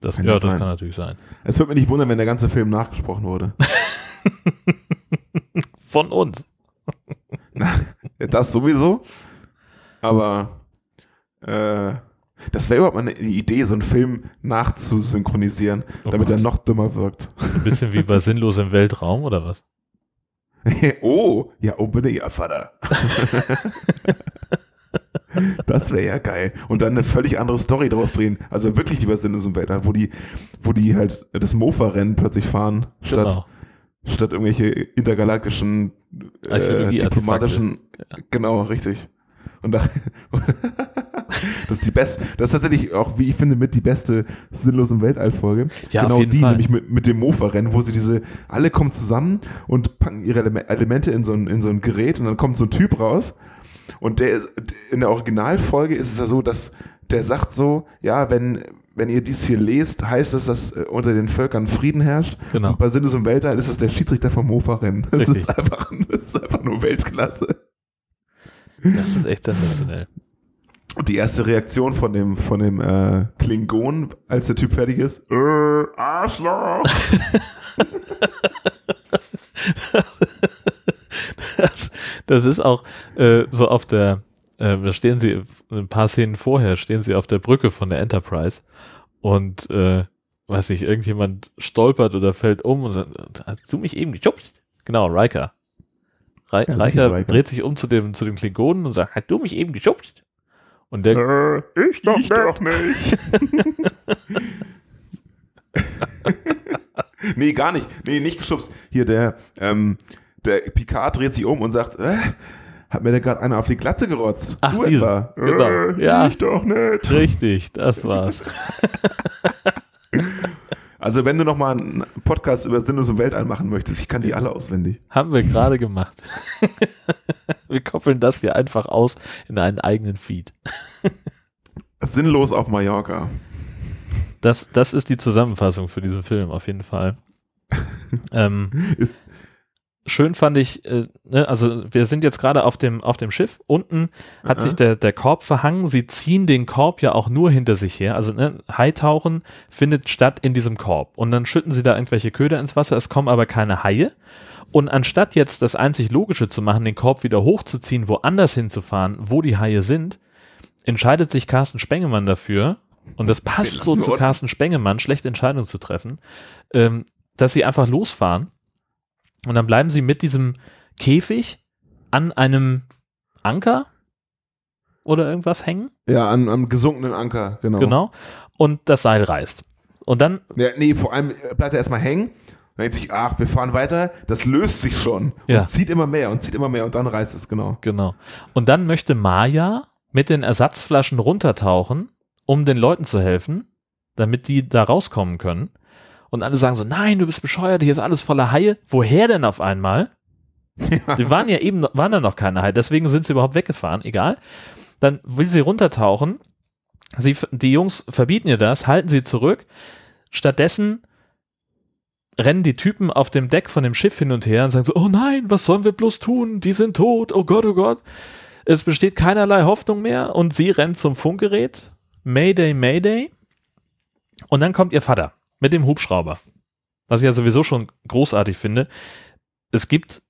Das, Kann ja, ja das sein. kann natürlich sein. Es würde mich nicht wundern, wenn der ganze Film nachgesprochen wurde. Von uns. Ja, das sowieso. Aber äh, das wäre überhaupt mal eine Idee, so einen Film nachzusynchronisieren, Oh damit Gott. er noch dümmer wirkt. So ein bisschen wie bei Sinnlos im Weltraum oder was? oh, ja, unbedingt, ja, Vater. das wäre ja geil. Und dann eine völlig andere Story daraus drehen. Also wirklich wie bei Sinnlos im Weltraum, wo die, wo die halt das Mofa-Rennen plötzlich fahren, statt Genau. statt irgendwelche intergalaktischen äh, diplomatischen. Genau, richtig. Und da, das ist die beste, das ist tatsächlich auch, wie ich finde, mit die beste sinnlose Weltallfolge. Ja, auf genau jeden die, Fall. nämlich mit, mit dem Mofa-Rennen, wo sie diese, alle kommen zusammen und packen ihre Eleme- Elemente in so, ein, in so ein Gerät und dann kommt so ein Typ raus. Und der, in der Originalfolge ist es ja so, dass der sagt so, ja, wenn, wenn ihr dies hier lest, heißt das, dass äh, unter den Völkern Frieden herrscht. Genau. Und bei Sinnes und Weltall ist es der Schiedsrichter vom Mofa-Rennen. Das Richtig. ist einfach, das ist einfach nur Weltklasse. Das ist echt sensationell. Und die erste Reaktion von dem, von dem äh, Klingon, als der Typ fertig ist, äh, Arschloch. Das, das ist auch äh, so auf der, äh, da stehen sie, ein paar Szenen vorher stehen sie auf der Brücke von der Enterprise und äh, weiß nicht, irgendjemand stolpert oder fällt um und sagt, hast du mich eben geschubst? Genau, Riker. Rei- Ja, sicher, Riker, Riker. dreht sich um zu dem, zu dem Klingonen und sagt, hast du mich eben geschubst? Und der, Äh, ich doch Ich nicht. doch nicht. nee, gar nicht. Nee, nicht geschubst. Hier der, ähm, der Picard dreht sich um und sagt, äh, hat mir da gerade einer auf die Glatze gerotzt. Ach, du. Genau. Äh, Ja. Ich doch nicht. richtig, das war's. Also wenn du noch mal einen Podcast über Sinnes und Weltall machen möchtest, ich kann die alle auswendig. Haben wir gerade gemacht. wir koppeln das hier einfach aus in einen eigenen Feed. Sinnlos auf Mallorca. Das, das ist die Zusammenfassung für diesen Film, auf jeden Fall. ähm, Ist- schön fand ich, äh, ne, also wir sind jetzt gerade auf dem, auf dem Schiff. Unten hat Mhm. sich der, der Korb verhangen. Sie ziehen den Korb ja auch nur hinter sich her. Also ne, Haitauchen findet statt in diesem Korb. Und dann schütten sie da irgendwelche Köder ins Wasser. Es kommen aber keine Haie. Und anstatt jetzt das einzig Logische zu machen, den Korb wieder hochzuziehen, woanders hinzufahren, wo die Haie sind, entscheidet sich Carsten Spengemann dafür, und das passt so zu. Carsten Spengemann, schlechte Entscheidungen zu treffen, ähm, dass sie einfach losfahren und dann bleiben sie mit diesem Käfig an einem Anker oder irgendwas hängen, Ja, an, am gesunkenen Anker, genau. genau, und das Seil reißt. Und dann, Ja, nee, vor allem bleibt er erstmal hängen. Dann denkt sich, ach, wir fahren weiter, das löst sich schon. Ja. Und zieht immer mehr und zieht immer mehr und dann reißt es, genau. genau, und dann möchte Maya mit den Ersatzflaschen runtertauchen, um den Leuten zu helfen, damit die da rauskommen können. Und alle sagen so, nein, du bist bescheuert, hier ist alles voller Haie. Woher denn auf einmal? Die waren ja eben, waren da noch keine Haie, deswegen sind sie überhaupt weggefahren, egal. Dann will sie runtertauchen. Sie, die Jungs verbieten ihr das, halten sie zurück. Stattdessen rennen die Typen auf dem Deck von dem Schiff hin und her und sagen so, oh nein, was sollen wir bloß tun? Die sind tot, oh Gott, oh Gott. Es besteht keinerlei Hoffnung mehr und sie rennt zum Funkgerät. Mayday, Mayday. Und dann kommt ihr Vater mit dem Hubschrauber. Was ich ja sowieso schon großartig finde. Es gibt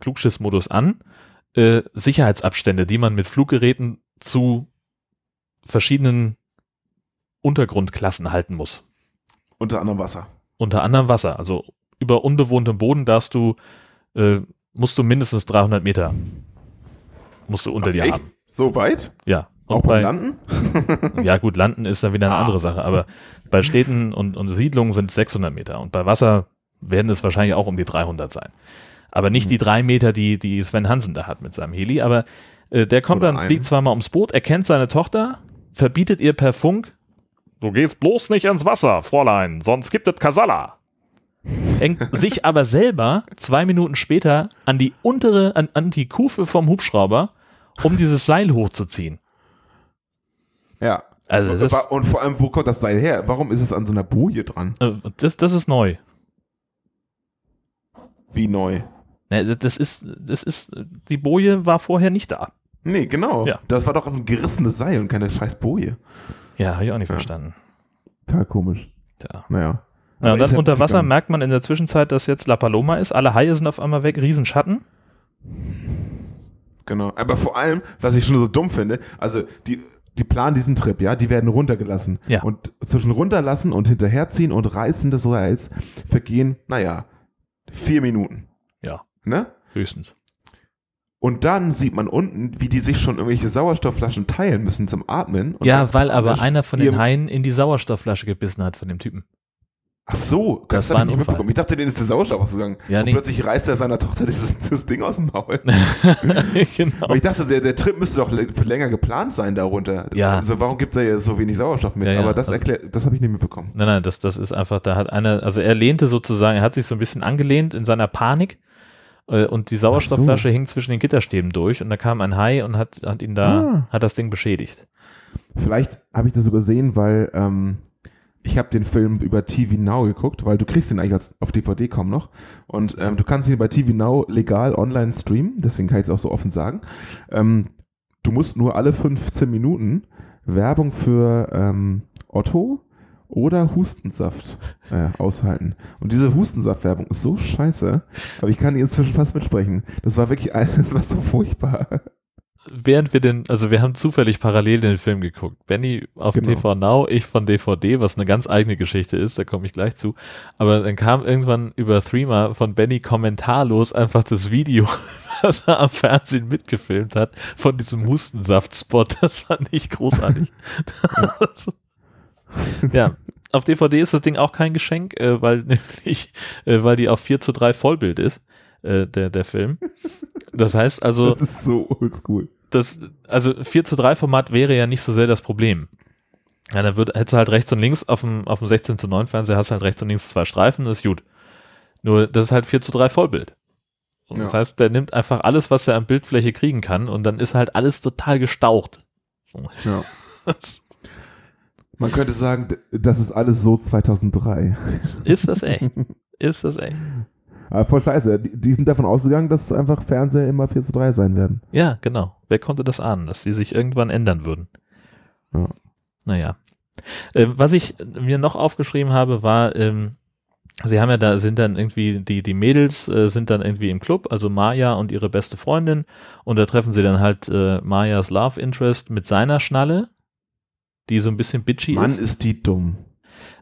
Klugschiss-Modus an, äh, Sicherheitsabstände, die man mit Fluggeräten zu verschiedenen Untergrundklassen halten muss. Unter anderem Wasser. Unter anderem Wasser. Also über unbewohntem Boden darfst du, äh, musst du mindestens 300 Meter musst du unter dir Echt? haben. So weit? Ja. Auch Und beim bei, Landen? ja gut, Landen ist dann wieder eine Ah. andere Sache, aber bei Städten und, und Siedlungen sind es 600 Meter und bei Wasser werden es wahrscheinlich auch um die 300 sein. Aber nicht Hm. die drei Meter, die, die Sven Hansen da hat mit seinem Heli, aber äh, der kommt Oder dann, fliegt zweimal ums Boot, erkennt seine Tochter, verbietet ihr per Funk, du gehst bloß nicht ins Wasser, Fräulein, sonst gibt es Kasala. Hängt sich aber selber zwei Minuten später an die untere, an, an die Kufe vom Hubschrauber, um dieses Seil hochzuziehen. Ja. Also das ist, und vor allem, wo kommt das Seil her? Warum ist es an so einer Boje dran? Äh, Das, das ist neu. Wie neu? Ne, Das ist, das ist, die Boje war vorher nicht da. Nee, genau. Ja. Das war doch ein gerissenes Seil und keine scheiß Boje. Ja, habe ich auch nicht Ja. verstanden. Total komisch. Tja. Naja. Ja, und dann ja unter Wasser gegangen. merkt man in der Zwischenzeit, dass jetzt La Paloma ist. Alle Haie sind auf einmal weg, Riesenschatten. Genau. Aber vor allem, was ich schon so dumm finde, also die, die planen diesen Trip, ja, die werden runtergelassen. Ja. Und zwischen runterlassen und hinterherziehen und reißen des Seils vergehen, naja, vier Minuten. Ja, Ne? höchstens. Und dann sieht man unten, wie die sich schon irgendwelche Sauerstoffflaschen teilen müssen zum Atmen. Ja, weil aber einer von den Haien in die Sauerstoffflasche gebissen hat von dem Typen. Ach so, Das hab war ich ein nicht Unfall. mitbekommen. Ich dachte, denen ist der Sauerstoff ausgegangen. Ja, und nee. plötzlich reißt er seiner Tochter dieses das Ding aus dem Maul. genau. Aber ich dachte, der, der Trip müsste doch für länger geplant sein darunter. Ja. Also warum gibt er ja so wenig Sauerstoff mit? Ja, ja, Aber das also- erklärt, das habe ich nicht mitbekommen. Nein, nein, das, das ist einfach, da hat einer, also er lehnte sozusagen, er hat sich so ein bisschen angelehnt in seiner Panik äh, und die Sauerstoffflasche hing zwischen den Gitterstäben durch und da kam ein Hai und hat, hat ihn da, Ah. hat das Ding beschädigt. Vielleicht habe ich das übersehen, weil ähm, ich habe den Film über TV Now geguckt, weil du kriegst ihn eigentlich auf DVD kaum noch. Und ähm, du kannst ihn bei TV Now legal online streamen, deswegen kann ich es auch so offen sagen. Ähm, du musst nur alle 15 Minuten Werbung für ähm, Otto oder Hustensaft äh, aushalten. Und diese Hustensaft-Werbung ist so scheiße, aber ich kann die inzwischen fast mitsprechen. Das war wirklich, ein- das so furchtbar. Während wir den, also wir haben zufällig parallel den Film geguckt. Benny auf Genau. TV Now, ich von DVD, was eine ganz eigene Geschichte ist, da komme ich gleich zu. Aber dann kam irgendwann über Threema von Benny kommentarlos einfach das Video, was er am Fernsehen mitgefilmt hat, von diesem Hustensaft-Spot. Das fand ich großartig. Ja, auf DVD ist das Ding auch kein Geschenk, äh, weil nämlich, äh, weil die auf 4 zu 3 Vollbild ist, äh, der, der Film. Das heißt also, Das ist so oldschool. Das, also 4 zu 3 Format wäre ja nicht so sehr das Problem. Ja, dann wird, hättest du halt rechts und links auf dem, auf dem 16 zu 9 Fernseher hast du halt rechts und links zwei Streifen, das ist gut. Nur, das ist halt 4 zu 3 Vollbild. Und Das Ja. heißt, der nimmt einfach alles, was er an Bildfläche kriegen kann und dann ist halt alles total gestaucht. So. Ja. Man könnte sagen, das ist alles so 2003. ist das echt? Ist das echt? Aber voll scheiße. Die, die sind davon ausgegangen, dass einfach Fernseher immer 4 zu 3 sein werden. Ja, genau. Wer konnte das ahnen, dass sie sich irgendwann ändern würden? Ja. Naja. Äh, was ich mir noch aufgeschrieben habe, war, ähm, sie haben ja da, sind dann irgendwie, die, die Mädels äh, sind dann irgendwie im Club, also Maya und ihre beste Freundin, und da treffen sie dann halt äh, Mayas Love Interest mit seiner Schnalle, die so ein bisschen bitchy Mann, ist. ist die dumm.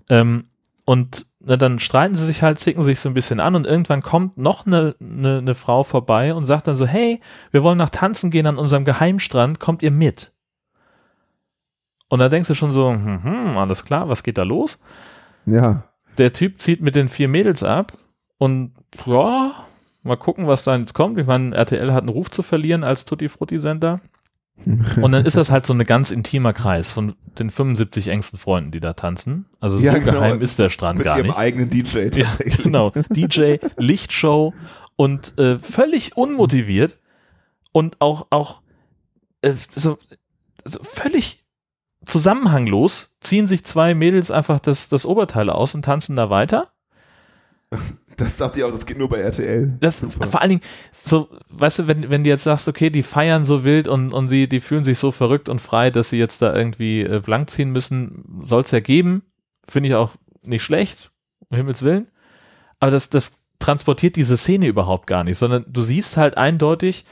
Ähm, und na, dann streiten sie sich halt, zicken sich so ein bisschen an und irgendwann kommt noch eine, eine, eine Frau vorbei und sagt dann so, hey, wir wollen nach tanzen gehen an unserem Geheimstrand, kommt ihr mit? Und da denkst du schon so, hm, hm, alles klar, was geht da los? Ja. Der Typ zieht mit den vier Mädels ab und ja, mal gucken, was da jetzt kommt. Ich meine, RTL hat einen Ruf zu verlieren als Tutti Frutti Sender. Und dann ist das halt so ein ganz intimer Kreis von den 75 engsten Freunden, die da tanzen. Also Ja, so genau. geheim ist der Strand Mit gar ihrem nicht. eigenen DJ Ja, genau. DJ, Lichtshow und äh, völlig unmotiviert und auch, auch äh, so, so völlig zusammenhanglos ziehen sich zwei Mädels einfach das, das Oberteil aus und tanzen da weiter. Das dachte ich auch, das geht nur bei RTL. Das Super. vor allen Dingen, so, weißt du, wenn, wenn du jetzt sagst, okay, die feiern so wild und, und sie, die fühlen sich so verrückt und frei, dass sie jetzt da irgendwie äh, blank ziehen müssen, soll es ja geben. Finde ich auch nicht schlecht, um Himmels Willen. Aber das, das transportiert diese Szene überhaupt gar nicht, sondern du siehst halt eindeutig,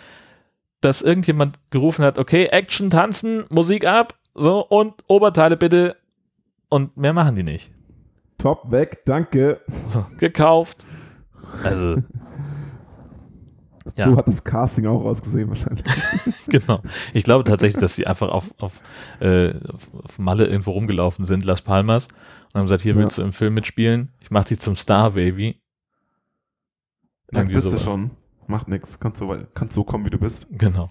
dass irgendjemand gerufen hat, okay, Action, tanzen, Musik ab, so, und Oberteile bitte. Und mehr machen die nicht. Top weg, danke. So, gekauft. Also, Ja. So hat das Casting auch ausgesehen wahrscheinlich. Genau. Ich glaube tatsächlich, dass sie einfach auf, auf, äh, auf, auf Malle irgendwo rumgelaufen sind, Las Palmas, und haben gesagt, hier Ja. willst du im Film mitspielen? Ich mach dich zum Star, Baby. Dann Irgendwie bist du sowas. schon. Macht nix. Kannst so, kannst so kommen, wie du bist. Genau.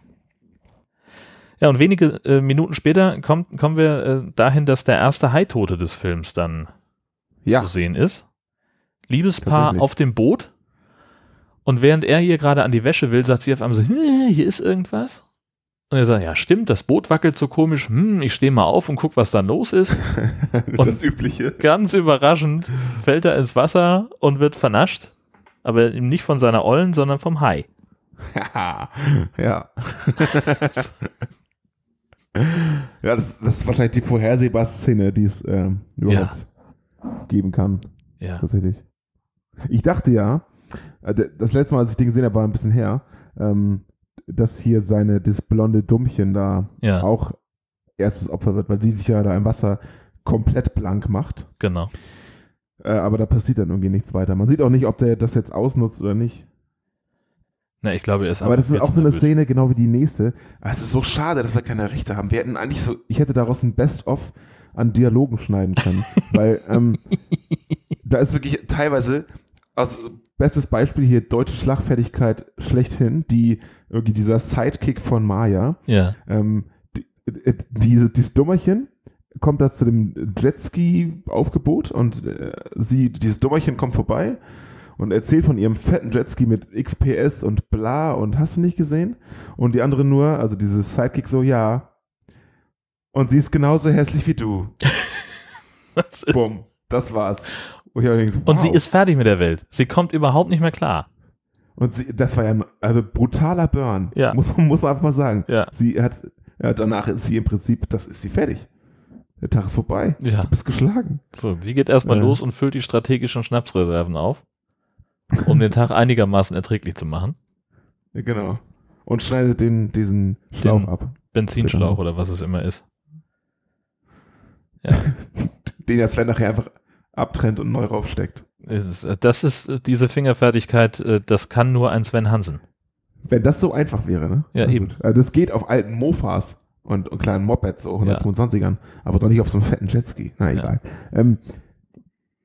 Ja, und wenige äh, Minuten später kommt, kommen wir äh, dahin, dass der erste Haitote des Films dann Ja. zu sehen ist. Liebespaar auf dem Boot. Und während er hier gerade an die Wäsche will, sagt sie auf einmal so, "Hm, hier ist irgendwas. Und er sagt, ja stimmt, das Boot wackelt so komisch. Hm, ich stehe mal auf und guck, was da los ist. Und- das Übliche. Ganz überraschend fällt er ins Wasser und wird vernascht. Aber eben nicht von seiner Ollen, sondern vom Hai. ja. ja, das, das ist wahrscheinlich die vorhersehbarste Szene, die es ähm, überhaupt geben kann. Ja. Tatsächlich. Ich dachte ja, äh, das letzte Mal, als ich den gesehen habe, war ein bisschen her, ähm, dass hier seine, das blonde Dummchen da Ja, auch erstes Opfer wird, weil sie sich ja da im Wasser komplett blank macht. genau. Äh, aber da passiert dann irgendwie nichts weiter. Man sieht auch nicht, ob der das jetzt ausnutzt oder nicht. Na, ich glaube, er ist Aber das ist auch so eine nervös. Szene, genau wie die nächste. Aber es ist so schade, dass wir keine Rechte haben. Wir hätten eigentlich so, ich hätte daraus ein Best-of an Dialogen schneiden können. weil ähm, da ist wirklich teilweise, also bestes Beispiel hier, deutsche Schlagfertigkeit schlechthin, die, irgendwie dieser Sidekick von Maya, Ja. ähm, die, äh, diese, dieses Dummerchen kommt da zu dem Jetski-Aufgebot und äh, sie, dieses Dummerchen kommt vorbei und erzählt von ihrem fetten Jetski mit XPS und bla und hast du nicht gesehen? Und die andere nur, also dieses Sidekick so, ja. Und sie ist genauso hässlich wie du. Das Bumm. Das war's. Und, denke, so, und sie wow. ist fertig mit der Welt. Sie kommt überhaupt nicht mehr klar. Und sie, das war ja ein also brutaler Burn. Ja. Muss, man- muss man einfach mal sagen. Ja. Sie hat, ja, danach ist sie im Prinzip, das ist sie fertig. Der Tag ist vorbei. Ja. Du bist geschlagen. So, sie geht erstmal Ja. los und füllt die strategischen Schnapsreserven auf, um den Tag einigermaßen erträglich zu machen. Ja, genau. Und schneidet den, diesen Schlauch Den- ab. Benzinschlauch Genau. oder was es immer ist. Ja, Den der Sven nachher einfach abtrennt und neu raufsteckt. ist- das ist äh, diese Fingerfertigkeit, äh, das kann nur ein Sven Hansen. Wenn das so einfach wäre, ne? Ja, eben. Also das geht auf alten Mofas und, und kleinen Mopeds, so 125ern, aber doch nicht auf so einem fetten Jetski. Na Ja. egal. Ähm,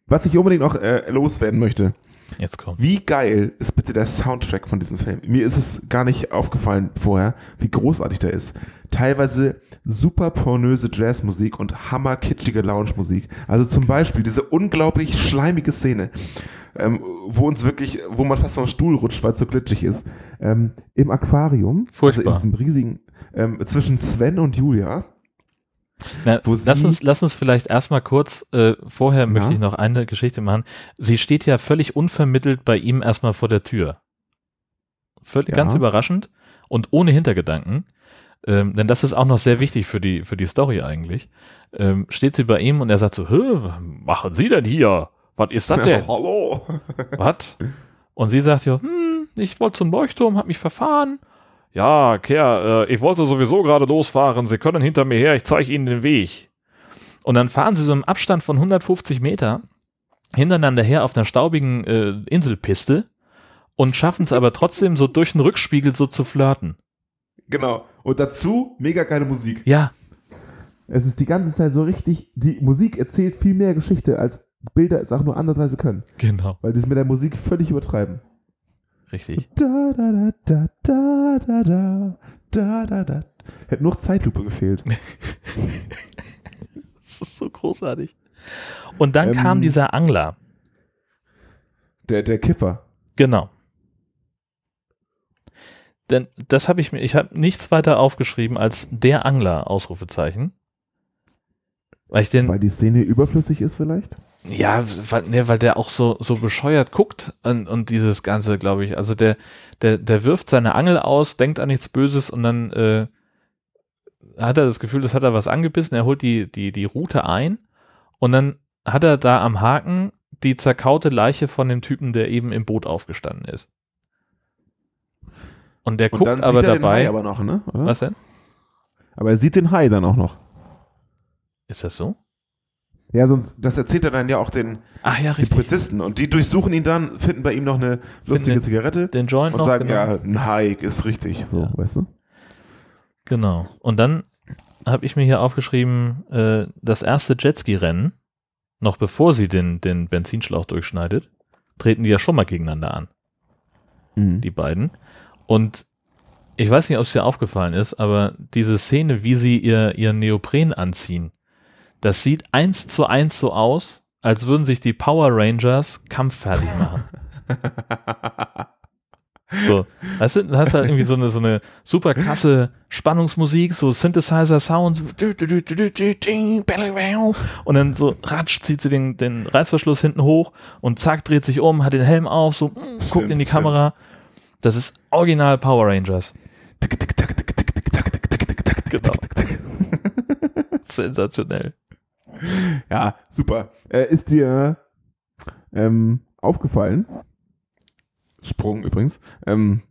was ich unbedingt noch äh, loswerden möchte, Jetzt kommt. Wie geil ist bitte der Soundtrack von diesem Film? Mir ist es gar nicht aufgefallen vorher, wie großartig der ist. Teilweise super pornöse Jazzmusik und hammerkitschige Lounge-Musik. Also zum Beispiel diese unglaublich schleimige Szene, ähm, wo uns wirklich, wo man fast vom Stuhl rutscht, weil es so glitschig ist. Ähm, Im Aquarium, Furchtbar. also in diesem riesigen, ähm, zwischen Sven und Julia. Na, lass, uns, lass uns vielleicht erstmal kurz, äh, vorher möchte Ja. ich noch eine Geschichte machen. Sie steht ja völlig unvermittelt bei ihm erstmal vor der Tür. Völlig, Ja. Ganz überraschend und ohne Hintergedanken. Ähm, denn das ist auch noch sehr wichtig für die, für die Story eigentlich. Ähm, steht sie bei ihm und er sagt so, was machen Sie denn hier? Was ist das denn? Hallo. Was? Und sie sagt ja, hm, ich wollte zum Leuchtturm, hab mich verfahren. Ja, Kerr, äh, ich wollte sowieso gerade losfahren. Sie können hinter mir her, ich zeige Ihnen den Weg. Und dann fahren sie so im Abstand von 150 Meter hintereinander her auf einer staubigen äh, Inselpiste und schaffen es aber trotzdem so durch den Rückspiegel so zu flirten. Genau. Und dazu mega geile Musik. Ja, Es ist die ganze Zeit so richtig, die Musik erzählt viel mehr Geschichte, als Bilder es auch nur andersweise können. genau. Weil die es mit der Musik völlig übertreiben. Richtig. Da, da, da, da, da, da, da, da, da. Hätte nur noch Zeitlupe gefehlt. Das ist so großartig. Und dann Ähm, kam dieser Angler. Der, der Kiffer. Genau. Denn das habe ich mir, ich habe nichts weiter aufgeschrieben als der Angler, Ausrufezeichen. Weil ich den, Weil die Szene überflüssig ist vielleicht? ja, weil, ne, weil der auch so, so bescheuert guckt und, und dieses Ganze, glaube ich. Also der, der, der wirft seine Angel aus, denkt an nichts Böses und dann äh, hat er das Gefühl, das hat er was angebissen, er holt die, die, die Route ein und dann hat er da am Haken die zerkaute Leiche von dem Typen, der eben im Boot aufgestanden ist. Und der Und guckt aber sieht er den dabei. Hai aber noch, ne? Oder? was denn? Aber er sieht den Hai dann auch noch. Ist das so? Ja, sonst, das erzählt er dann ja auch den, Ach ja, den. Polizisten. Und die durchsuchen ihn dann, finden bei ihm noch eine lustige den- Zigarette Den Joint und noch. sagen, genau. ja, ein Hai ist richtig. So, Ja. weißt du? Genau. Und dann habe ich mir hier aufgeschrieben, äh, das erste Jetski-Rennen, noch bevor sie den, den Benzinschlauch durchschneidet, treten die ja schon mal gegeneinander an, Mhm. die beiden. Und ich weiß nicht, ob es dir aufgefallen ist, aber diese Szene, wie sie ihr, ihren Neopren anziehen, das sieht eins zu eins so aus, als würden sich die Power Rangers kampffertig machen. So, du, du hast halt irgendwie so eine, so eine super krasse Spannungsmusik, so Synthesizer-Sound, und dann so ratsch zieht sie den, den Reißverschluss hinten hoch und zack, dreht sich um, hat den Helm auf, so mm, guckt in die. Kamera. Das ist original Power Rangers. Genau. Sensationell. Ja, super. Äh, ist dir ähm, aufgefallen? Sprung übrigens. Ähm,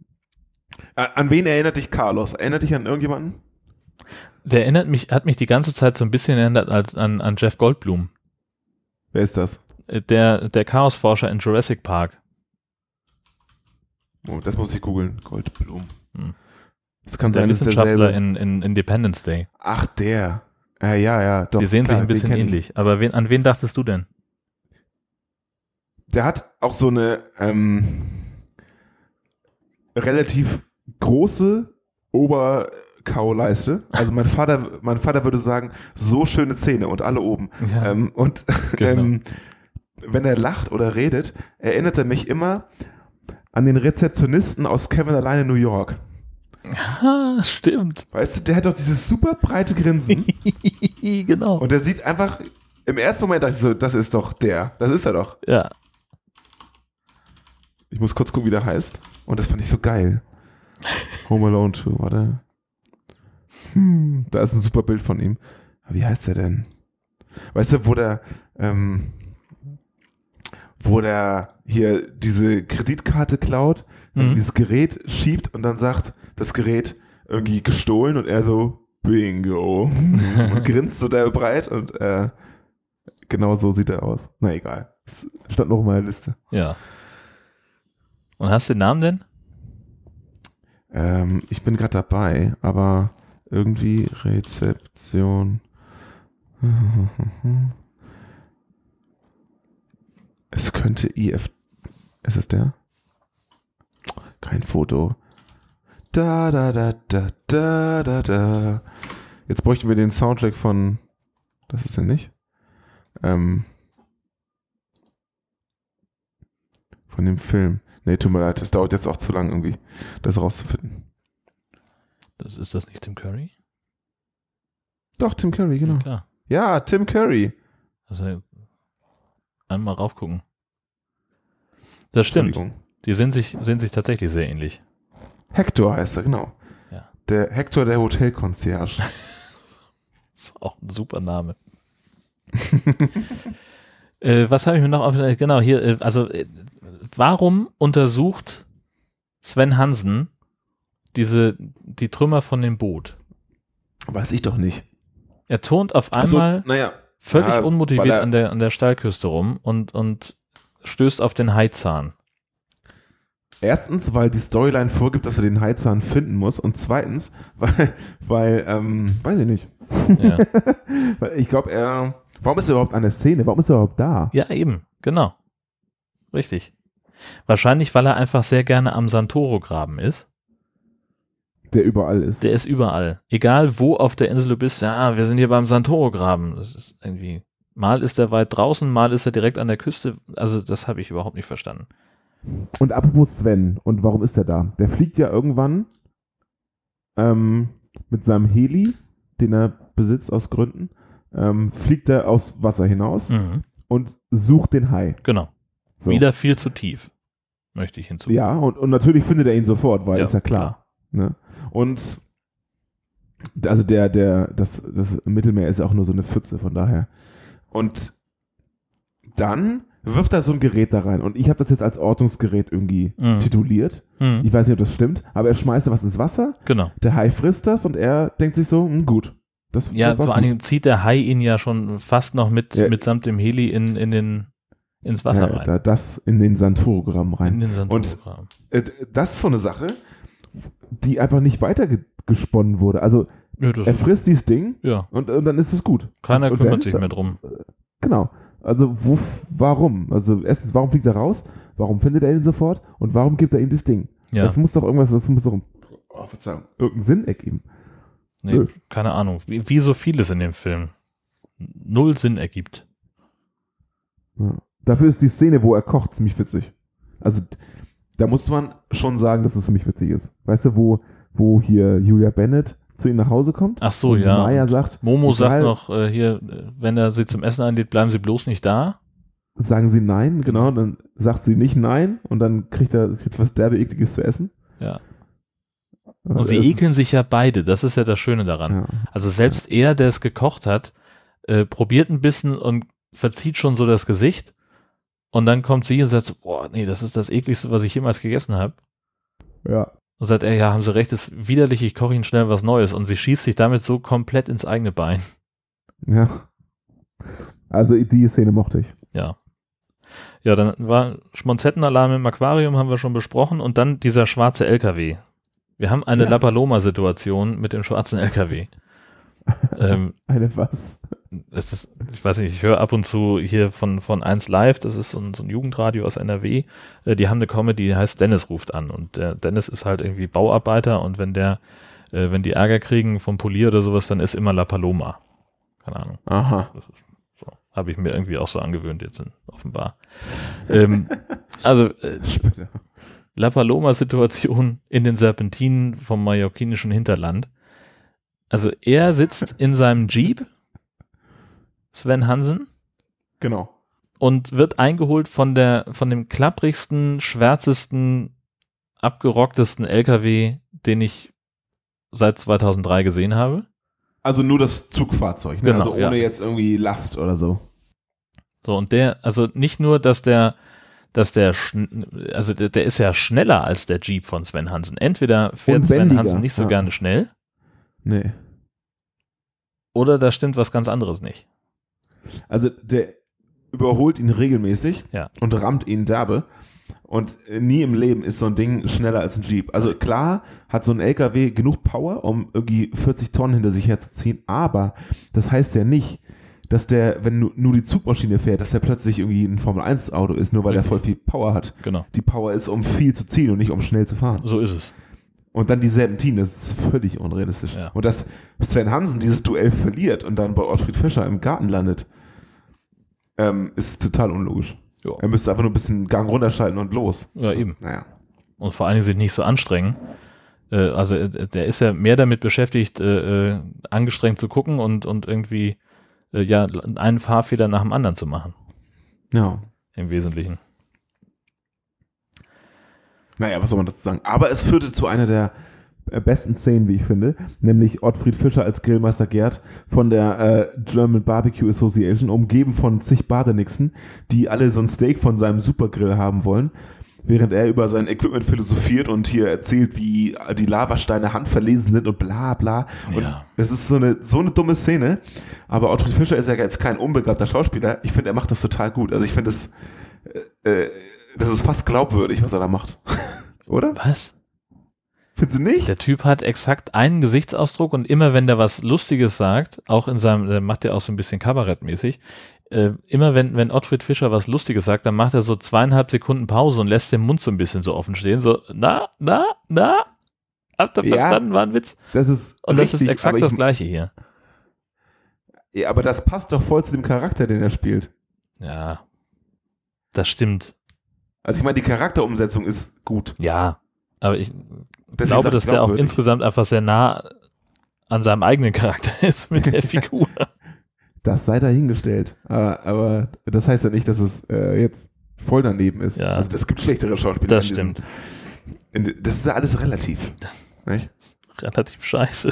an, wen erinnert dich Carlos? Erinnert dich an irgendjemanden? Der erinnert mich, hat mich die ganze Zeit so ein bisschen erinnert als, an, an Jeff Goldblum, Wer ist das? Äh, der, der Chaosforscher in Jurassic Park. Oh, das muss ich googeln. Goldblum. Hm. Das kann Der sein, Wissenschaftler in, in Independence Day. Ach, der. Äh, ja, ja, doch. Die sehen klar, sich ein bisschen ähnlich. Aber wen, an wen dachtest du denn? der hat auch so eine ähm, relativ große Oberkauleiste. Also mein Vater, mein Vater würde sagen, so schöne Zähne und alle oben. Ja. Ähm, und Genau. ähm, wenn er lacht oder redet, erinnert er mich immer an den Rezeptionisten aus Kevin alleine in New York. Ah, stimmt. Weißt du, der hat doch dieses super breite Grinsen genau. und der sieht einfach, im ersten Moment dachte ich so, das ist doch der, das ist er doch. Ja. Ich muss kurz gucken, wie der heißt. Und das fand ich so geil. Home Alone 2, warte. Hm, da ist ein super Bild von ihm. Wie heißt der denn? Weißt du, wo der, ähm, wo der hier diese Kreditkarte klaut, Mhm. dieses Gerät schiebt und dann sagt, das Gerät irgendwie gestohlen und er so, Bingo. und grinst so der breit und äh, genau so sieht er aus. Na egal. Es stand noch in meiner Liste. Ja. Und hast du den Namen denn? Ähm, ich bin gerade dabei, aber irgendwie Rezeption. Es könnte IF. Ist es der? Kein Foto. Da, da, da, da, da, da, da. Jetzt bräuchten wir den Soundtrack von. Das ist er nicht. Ähm, von dem Film. Nee, tut mir leid, das dauert jetzt auch zu lang irgendwie, das rauszufinden. Das ist das nicht Tim Curry? Doch, Tim Curry, genau. Ja. Ja, Tim Curry. Also einmal raufgucken. Das stimmt. Die sind sich, sind sich tatsächlich sehr ähnlich. Hector heißt er, genau. Ja. Der Hector der Hotelconcierge. Ist auch ein super Name. äh, was habe ich mir noch auf, äh, genau hier, äh, also äh, warum untersucht Sven Hansen diese, die Trümmer von dem Boot? Weiß ich doch nicht. Er turnt auf einmal Also, naja, völlig ja, unmotiviert er- an der, an der Steilküste rum und, und stößt auf den Haizahn. erstens, weil die Storyline vorgibt, dass er den Heizahn finden muss und zweitens, weil, weil ähm, weiß ich nicht. Ja. Ich glaube, er, warum ist er überhaupt an der Szene? Warum ist er überhaupt da? ja, eben, genau. Richtig. Wahrscheinlich, weil er einfach sehr gerne am Santoro-Graben ist. Der überall ist. Der ist überall. Egal wo auf der Insel du bist, ja, wir sind hier beim Santoro-Graben. Das ist irgendwie, mal ist er weit draußen, mal ist er direkt an der Küste. Also, das habe ich überhaupt nicht verstanden. Und apropos Sven, und warum ist er da? Der fliegt ja irgendwann ähm, mit seinem Heli, den er besitzt aus Gründen, ähm, fliegt er aufs Wasser hinaus Mhm, und sucht den Hai. genau. So. Wieder viel zu tief, möchte ich hinzufügen. Ja, und, und natürlich findet er ihn sofort, weil Ja, ist ja klar. Ne? Und also der, der, das, das Mittelmeer ist ja auch nur so eine Pfütze, von daher. Und dann wirft er so ein Gerät da rein. Und ich habe das jetzt als Ortungsgerät irgendwie Mhm. tituliert. Mhm, Ich weiß nicht, ob das stimmt, aber er schmeißt da was ins Wasser, genau. der Hai frisst das und er denkt sich so, hm, gut. Das, Ja, das vor allen. Dingen zieht der Hai ihn ja schon fast noch mit, Ja. mitsamt dem Heli in, in den, ins Wasser ja, rein. da, das in den Santoro-Graben rein. in den Und- Santoro-Graben. Äh, das ist so eine Sache, die einfach nicht weitergesponnen wurde. Also Ja, das er frisst dieses Ding ja, und, und dann ist es gut. keiner und kümmert dann- sich mehr drum. Genau. Also wo, warum? Also erstens, warum fliegt er raus? Warum findet er ihn sofort? Und warum gibt er ihm das Ding? Ja, Das muss doch irgendwas, das muss doch oh, Verzeihung, irgendeinen Sinn ergeben. nee, nö. keine Ahnung. Wie, wie so vieles in dem Film. Null Sinn ergibt. Ja. Dafür ist die Szene, wo er kocht, ziemlich witzig. Also da muss man schon sagen, dass es ziemlich witzig ist. Weißt du, wo, wo hier Julia Bennett zu ihm nach Hause kommt? Ach so, und ja. Maya sagt, Momo sagt noch äh, hier, wenn er sie zum Essen einlädt, bleiben sie bloß nicht da. sagen sie nein, genau, dann sagt sie nicht nein und dann kriegt er kriegt was derbe ekliges zu essen. Ja. Und sie ekeln sich ja beide. Das ist ja das Schöne daran. Ja. Also selbst er, der es gekocht hat, äh, probiert ein bisschen und verzieht schon so das Gesicht. Und dann kommt sie und sagt boah, nee, das ist das ekligste, was ich jemals gegessen habe. ja. Und sagt er, ja, haben sie recht, ist widerlich, ich koche ihnen schnell was Neues. Und sie schießt sich damit so komplett ins eigene Bein. Ja. Also die Szene mochte ich. Ja. Ja, dann war Schmonzettenalarm im Aquarium, haben wir schon besprochen. Und dann dieser schwarze LKW. Wir haben eine Ja. La Paloma-Situation mit dem schwarzen LKW. ähm, Eine was? Es ist ich weiß nicht, ich höre ab und zu hier von, von 1 Live, das ist so ein, so ein Jugendradio aus NRW, äh, die haben eine Comedy, die heißt Dennis ruft an und der Dennis ist halt irgendwie Bauarbeiter und wenn der, äh, wenn die Ärger kriegen vom Polier oder sowas, dann ist immer La Paloma. Keine Ahnung. Aha. Das ist so. Habe ich mir irgendwie auch so angewöhnt jetzt in, offenbar. ähm, also äh. La Paloma-Situation in den Serpentinen vom mallorquinischen Hinterland. Also er sitzt in seinem Jeep, Sven Hansen, Genau. und wird eingeholt von der, von dem klapprigsten, schwärzesten, abgerocktesten LKW, den ich seit 2003 gesehen habe. Also nur das Zugfahrzeug, ne? Genau, also ohne ja. jetzt irgendwie Last oder so. So, und der, also nicht nur, dass der, dass der, also der, der ist ja schneller als der Jeep von Sven Hansen. Entweder fährt Sven Hansen nicht so ja. gerne schnell, Nee. oder da stimmt was ganz anderes nicht. Also der überholt ihn regelmäßig Ja. und rammt ihn derbe. Und äh, nie im Leben ist so ein Ding schneller als ein Jeep. Also klar hat so ein LKW genug Power, um irgendwie 40 Tonnen hinter sich herzuziehen, aber das heißt ja nicht, dass der, wenn nu- nur die Zugmaschine fährt, dass der plötzlich irgendwie ein Formel-1-Auto ist, nur weil Richtig. der voll viel Power hat. Genau. Die Power ist, um viel zu ziehen und nicht um schnell zu fahren. So ist es. Und dann die Serpentine, das ist völlig unrealistisch. Ja. Und dass Sven Hansen dieses Duell verliert und dann bei Ottfried Fischer im Garten landet, ähm, ist total unlogisch. Ja. Er müsste einfach nur ein bisschen Gang runterschalten und los. Ja, eben. Naja. Und vor allen Dingen sich nicht so anstrengen. Äh, also äh, der ist ja mehr damit beschäftigt, äh, äh, angestrengt zu gucken und, und irgendwie äh, ja einen Fahrfehler nach dem anderen zu machen. Ja. Im Wesentlichen. Naja, was soll man dazu sagen? Aber es führte zu einer der besten Szenen, wie ich finde, nämlich Ottfried Fischer als Grillmeister Gerd von der äh, German Barbecue Association, umgeben von zig Badenixen, die alle so ein Steak von seinem Supergrill haben wollen, während er über sein Equipment philosophiert und hier erzählt, wie die Lavasteine handverlesen sind und bla bla. Und Ja. es ist so eine, so eine dumme Szene, aber Ottfried Fischer ist ja jetzt kein unbegabter Schauspieler. Ich finde, er macht das total gut. Also ich finde das, äh, äh, das ist fast glaubwürdig, was er da macht. Oder? Was? Findest du nicht? Der Typ hat exakt einen Gesichtsausdruck und immer wenn der was Lustiges sagt, auch in seinem, der macht ja auch so ein bisschen kabarettmäßig, äh, immer wenn, wenn Ottfried Fischer was Lustiges sagt, dann macht er so zweieinhalb Sekunden Pause und lässt den Mund so ein bisschen so offen stehen, so, na, na, na, habt ihr Ja. verstanden, war ein Witz? Das ist Und das ist richtig, exakt das ich, Gleiche hier. ja, aber das passt doch voll zu dem Charakter, den er spielt. Ja, das stimmt. Also ich meine, die Charakterumsetzung ist gut. Ja, aber ich Das glaube, dass der auch insgesamt einfach sehr nah an seinem eigenen Charakter ist mit der Figur. Das sei dahingestellt. Aber, aber das heißt ja nicht, dass es äh, jetzt voll daneben ist. Ja. Also es gibt schlechtere Schauspieler. Das diesem- stimmt. In, das ist ja alles relativ. Nicht? Relativ scheiße.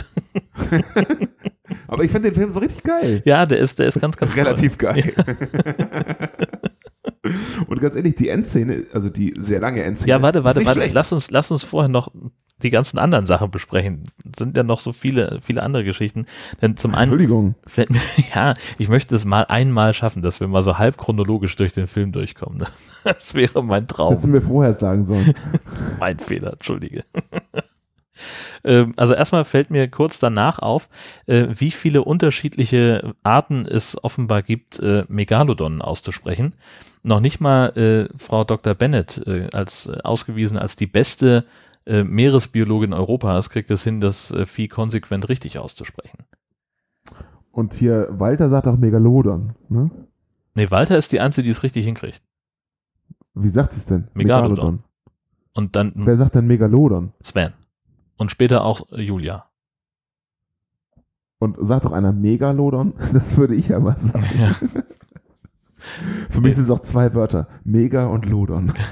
Aber ich finde den Film so richtig geil. Ja, der ist, der ist ganz, ganz toll. Relativ geil. Und ganz ehrlich, die Endszene, also die sehr lange Endszene. Ja, warte, warte, warte. schlecht. Lass uns, lass uns vorher noch die ganzen anderen Sachen besprechen. Sind ja noch so viele, viele andere Geschichten. Denn zum einen, Entschuldigung. fällt mir- ja, ich möchte es mal einmal schaffen, dass wir mal so halb chronologisch durch den Film durchkommen. Das wäre mein Traum. Hättest du mir vorher sagen sollen. Mein Fehler, entschuldige. Ähm, also erstmal fällt mir kurz danach auf, äh, wie viele unterschiedliche Arten es offenbar gibt, äh, Megalodonen auszusprechen. Noch nicht mal äh, Frau Dr. Bennett äh, als äh, ausgewiesen als die beste äh, Meeresbiologin Europas kriegt es hin, das äh, Vieh konsequent richtig auszusprechen. Und hier, Walter sagt auch Megalodon. Ne? Nee, Walter ist die Einzige, die es richtig hinkriegt. Wie sagt sie es denn? Megalodon. Und dann Wer sagt denn Megalodon? Sven. Und später auch äh, Julia. Und sagt doch einer Megalodon? Das würde ich ja mal sagen. Ja. Für mich sind es auch zwei Wörter. Mega und Lodon.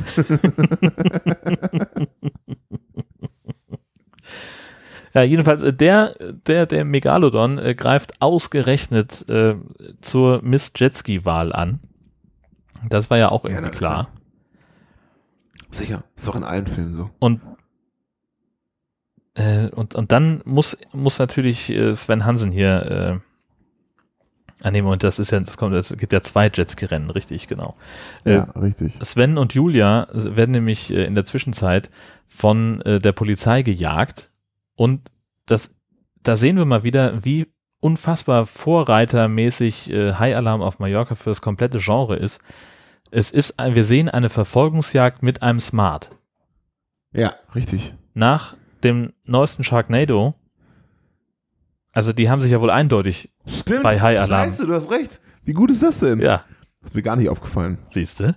Ja, jedenfalls, äh, der, der, der Megalodon äh, greift ausgerechnet äh, zur Miss Jetski-Wahl an. Das war ja auch irgendwie ist klar. Sicher. Ist doch in allen Filmen so. Und, äh, und, und dann muss, muss natürlich äh, Sven Hansen hier, äh, ah nee, Moment, das ist ja, das kommt, es gibt ja zwei Jetski-Rennen, richtig, genau. Äh, Ja, richtig. Sven und Julia werden nämlich äh, in der Zwischenzeit von äh, der Polizei gejagt und das, da sehen wir mal wieder, wie unfassbar vorreitermäßig äh, High Alarm auf Mallorca für das komplette Genre ist. Es ist, wir sehen eine Verfolgungsjagd mit einem Smart. Ja, richtig. Nach dem neuesten Sharknado, also die haben sich ja wohl eindeutig, Stimmt. Bei High Alarm. Scheiße, du hast recht. Wie gut ist das denn? ja, Das ist mir gar nicht aufgefallen. siehst du,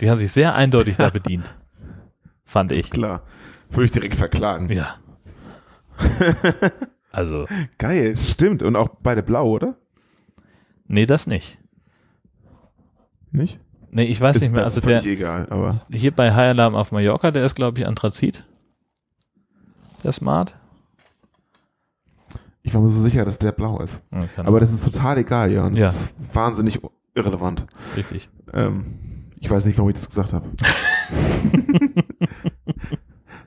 die haben sich sehr eindeutig da bedient. Fand ich. Klar. Würde ich direkt verklagen. Ja. Also, Geil, stimmt. Und auch beide blau, oder? nee, das nicht. Nicht? Nee, ich weiß Ist nicht mehr. Also der, egal, aber hier bei High Alarm auf Mallorca, der ist, glaube ich, Anthrazit. Der Smart. Ich war mir so sicher, dass der blau ist. Ja, Aber das ist total egal, ja. Und Ja. Das ist wahnsinnig irrelevant. richtig. Ähm, ich weiß nicht, warum ich das gesagt habe.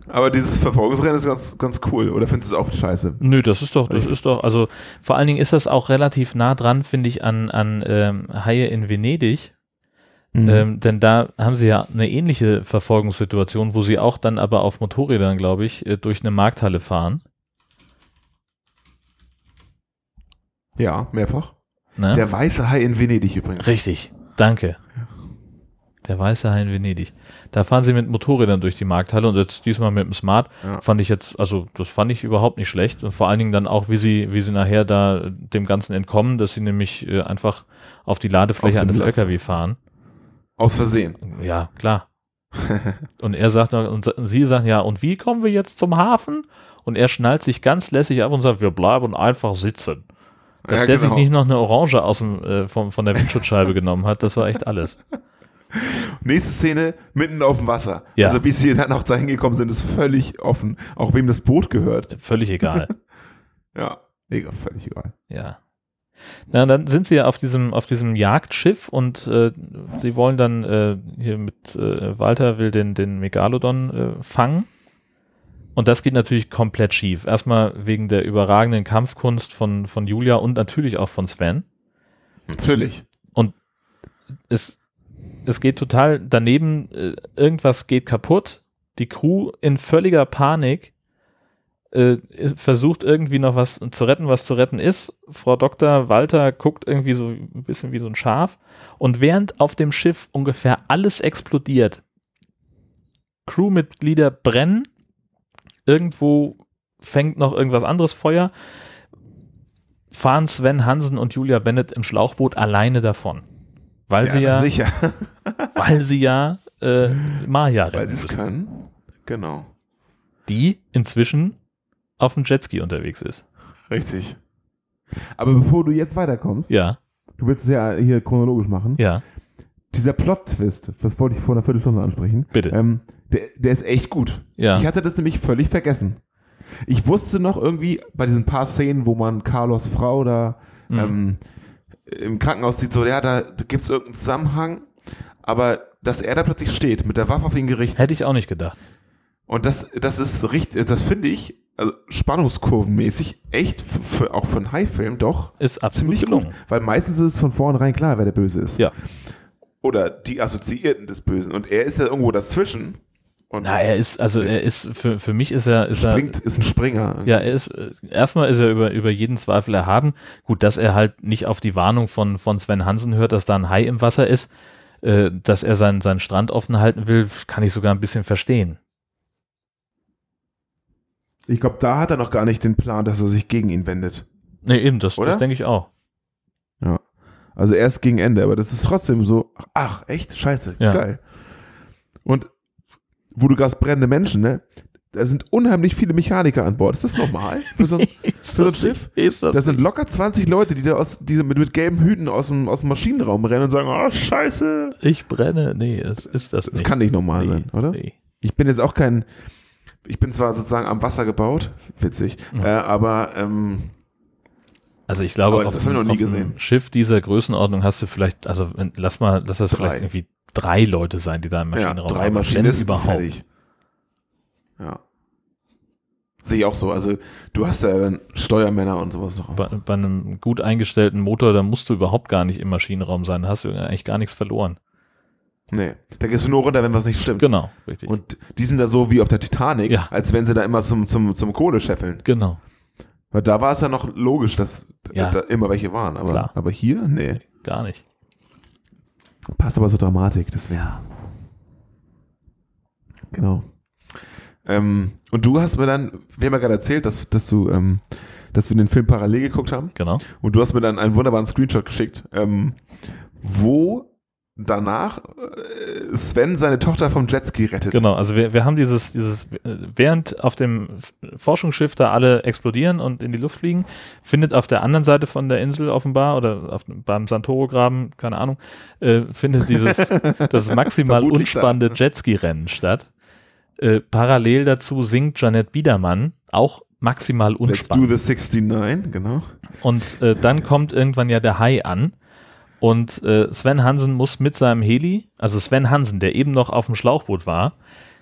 aber dieses Verfolgungsrennen ist ganz, ganz cool. Oder findest du es auch scheiße? Nö, das ist doch, das ist doch, also vor allen Dingen ist das auch relativ nah dran, finde ich, an, an ähm, Haie in Venedig. Mhm. Ähm, denn da haben sie ja eine ähnliche Verfolgungssituation, wo sie auch dann aber auf Motorrädern, glaube ich, äh, durch eine Markthalle fahren. Ja, mehrfach. Ne? Der weiße Hai in Venedig übrigens. Richtig, danke. Der weiße Hai in Venedig. Da fahren sie mit Motorrädern durch die Markthalle und jetzt diesmal mit dem Smart. Ja. Fand ich jetzt, also das fand ich überhaupt nicht schlecht. Und vor allen Dingen dann auch, wie sie, wie sie nachher da dem Ganzen entkommen, dass sie nämlich äh, einfach auf die Ladefläche Auf eines Laster. LKW fahren. Aus Versehen. Ja, klar. und er sagt und sie sagen, ja, und wie kommen wir jetzt zum Hafen? Und er schnallt sich ganz lässig ab und sagt, wir bleiben einfach sitzen. Dass Ja, der genau. sich nicht noch eine Orange aus dem, äh, vom, von der Windschutzscheibe genommen hat, das war echt alles. Nächste Szene, mitten auf dem Wasser. Ja. Also wie sie dann auch dahin gekommen sind, ist völlig offen. Auch wem das Boot gehört. Völlig egal. Ja, egal, völlig egal. Ja. Na, dann sind sie ja auf diesem, auf diesem Jagdschiff und äh, sie wollen dann äh, hier mit äh, Walter will den, den Megalodon äh, fangen. Und das geht natürlich komplett schief. Erstmal wegen der überragenden Kampfkunst von, von Julia und natürlich auch von Sven. Natürlich. Es, es geht total daneben, äh, irgendwas geht kaputt. Die Crew in völliger Panik äh, versucht irgendwie noch was zu retten, was zu retten ist. Frau Dr. Walter guckt irgendwie so ein bisschen wie so ein Schaf. Und während auf dem Schiff ungefähr alles explodiert, Crewmitglieder brennen, irgendwo fängt noch irgendwas anderes Feuer, fahren Sven Hansen und Julia Bennett im Schlauchboot alleine davon. Weil sie ja, sicher. weil sie ja äh, Maya Weil retten sie es können. Genau. die inzwischen auf dem Jetski unterwegs ist. Richtig. Aber bevor du jetzt weiterkommst, Ja, du willst es ja hier chronologisch machen. ja, Dieser Plot-Twist, das wollte ich vor einer Viertelstunde ansprechen. bitte. Ähm, der, der ist echt gut. ja, Ich hatte das nämlich völlig vergessen. Ich wusste noch irgendwie bei diesen paar Szenen, wo man Carlos Frau da Mhm. ähm, im Krankenhaus sieht, so, ja, da, da gibt es irgendeinen Zusammenhang, aber dass er da plötzlich steht, mit der Waffe auf ihn gerichtet, hätte ich auch nicht gedacht. und das, das ist richtig, das finde ich, also spannungskurvenmäßig, echt, für, auch für einen High-Film doch Ist absolut ziemlich gelungen. gut, weil meistens ist es von vornherein klar, wer der Böse ist. Ja. Oder die Assoziierten des Bösen. Und er ist ja irgendwo dazwischen. Und Na, er ist, also er ist, für, für mich ist er, ist er, springt, ist ein Springer. Ja, er ist, erstmal ist er über, über jeden Zweifel erhaben. Gut, dass er halt nicht auf die Warnung von, von Sven Hansen hört, dass da ein Hai im Wasser ist, äh, dass er seinen, seinen Strand offen halten will, kann ich sogar ein bisschen verstehen. Ich glaube, da hat er noch gar nicht den Plan, dass er sich gegen ihn wendet. Nee, eben, das, Oder? das denke ich auch. Ja. Also erst gegen Ende, aber das ist trotzdem so, ach, echt? Scheiße, Ja. geil. Und wo du gerade brennende Menschen, ne? Da sind unheimlich viele Mechaniker an Bord. Ist das normal für so ein, für so ein Schiff? Ist das Das sind locker 20 Leute, die da aus, die mit, mit gelben Hüten aus dem, aus dem Maschinenraum rennen und sagen, oh, scheiße. ich brenne? Nee, es ist das, Das nicht. kann nicht normal nee, sein, oder? Nee. Ich bin jetzt auch kein, ich bin zwar sozusagen am Wasser gebaut, witzig, Mhm. äh, aber ähm, Also ich glaube, auf, das nie auf einem. Schiff dieser Größenordnung hast du vielleicht, also lass mal, lass das Drei. vielleicht irgendwie drei Leute sein, die da im ja, Maschinenraum drei arbeiten, wenn Maschinisten überhaupt. fertig. Ja. Sehe ich auch so. Also du hast ja dann Steuermänner und sowas noch. Bei, bei einem gut eingestellten Motor, da musst du überhaupt gar nicht im Maschinenraum sein, da hast du eigentlich gar nichts verloren. Nee, da gehst du nur runter, wenn was nicht stimmt. Genau, richtig. Und die sind da so wie auf der Titanic, Ja. als wenn sie da immer zum, zum, zum Kohle scheffeln. genau. Weil da war es ja noch logisch, dass Ja. da immer welche waren. Aber, Klar. aber hier, nee. Gar nicht. Passt aber zur Dramatik, deswegen. Genau. Ähm, und du hast mir dann, wir haben ja gerade erzählt, dass, dass du, ähm, dass wir den Film parallel geguckt haben. Genau. Und du hast mir dann einen wunderbaren Screenshot geschickt, ähm, wo danach äh, Sven seine Tochter vom Jetski rettet. Genau, also wir, wir haben dieses, dieses, äh, während auf dem Forschungsschiff da alle explodieren und in die Luft fliegen, findet auf der anderen Seite von der Insel offenbar oder auf, beim Santoro-Graben, keine Ahnung, äh, findet dieses, das maximal unspannende Jetski-Rennen statt. Äh, parallel dazu singt Janette Biedermann, auch maximal Let's do unspannend. the 69, genau. Und äh, dann kommt irgendwann ja der Hai an. Und äh, Sven Hansen muss mit seinem Heli, also Sven Hansen, der eben noch auf dem Schlauchboot war,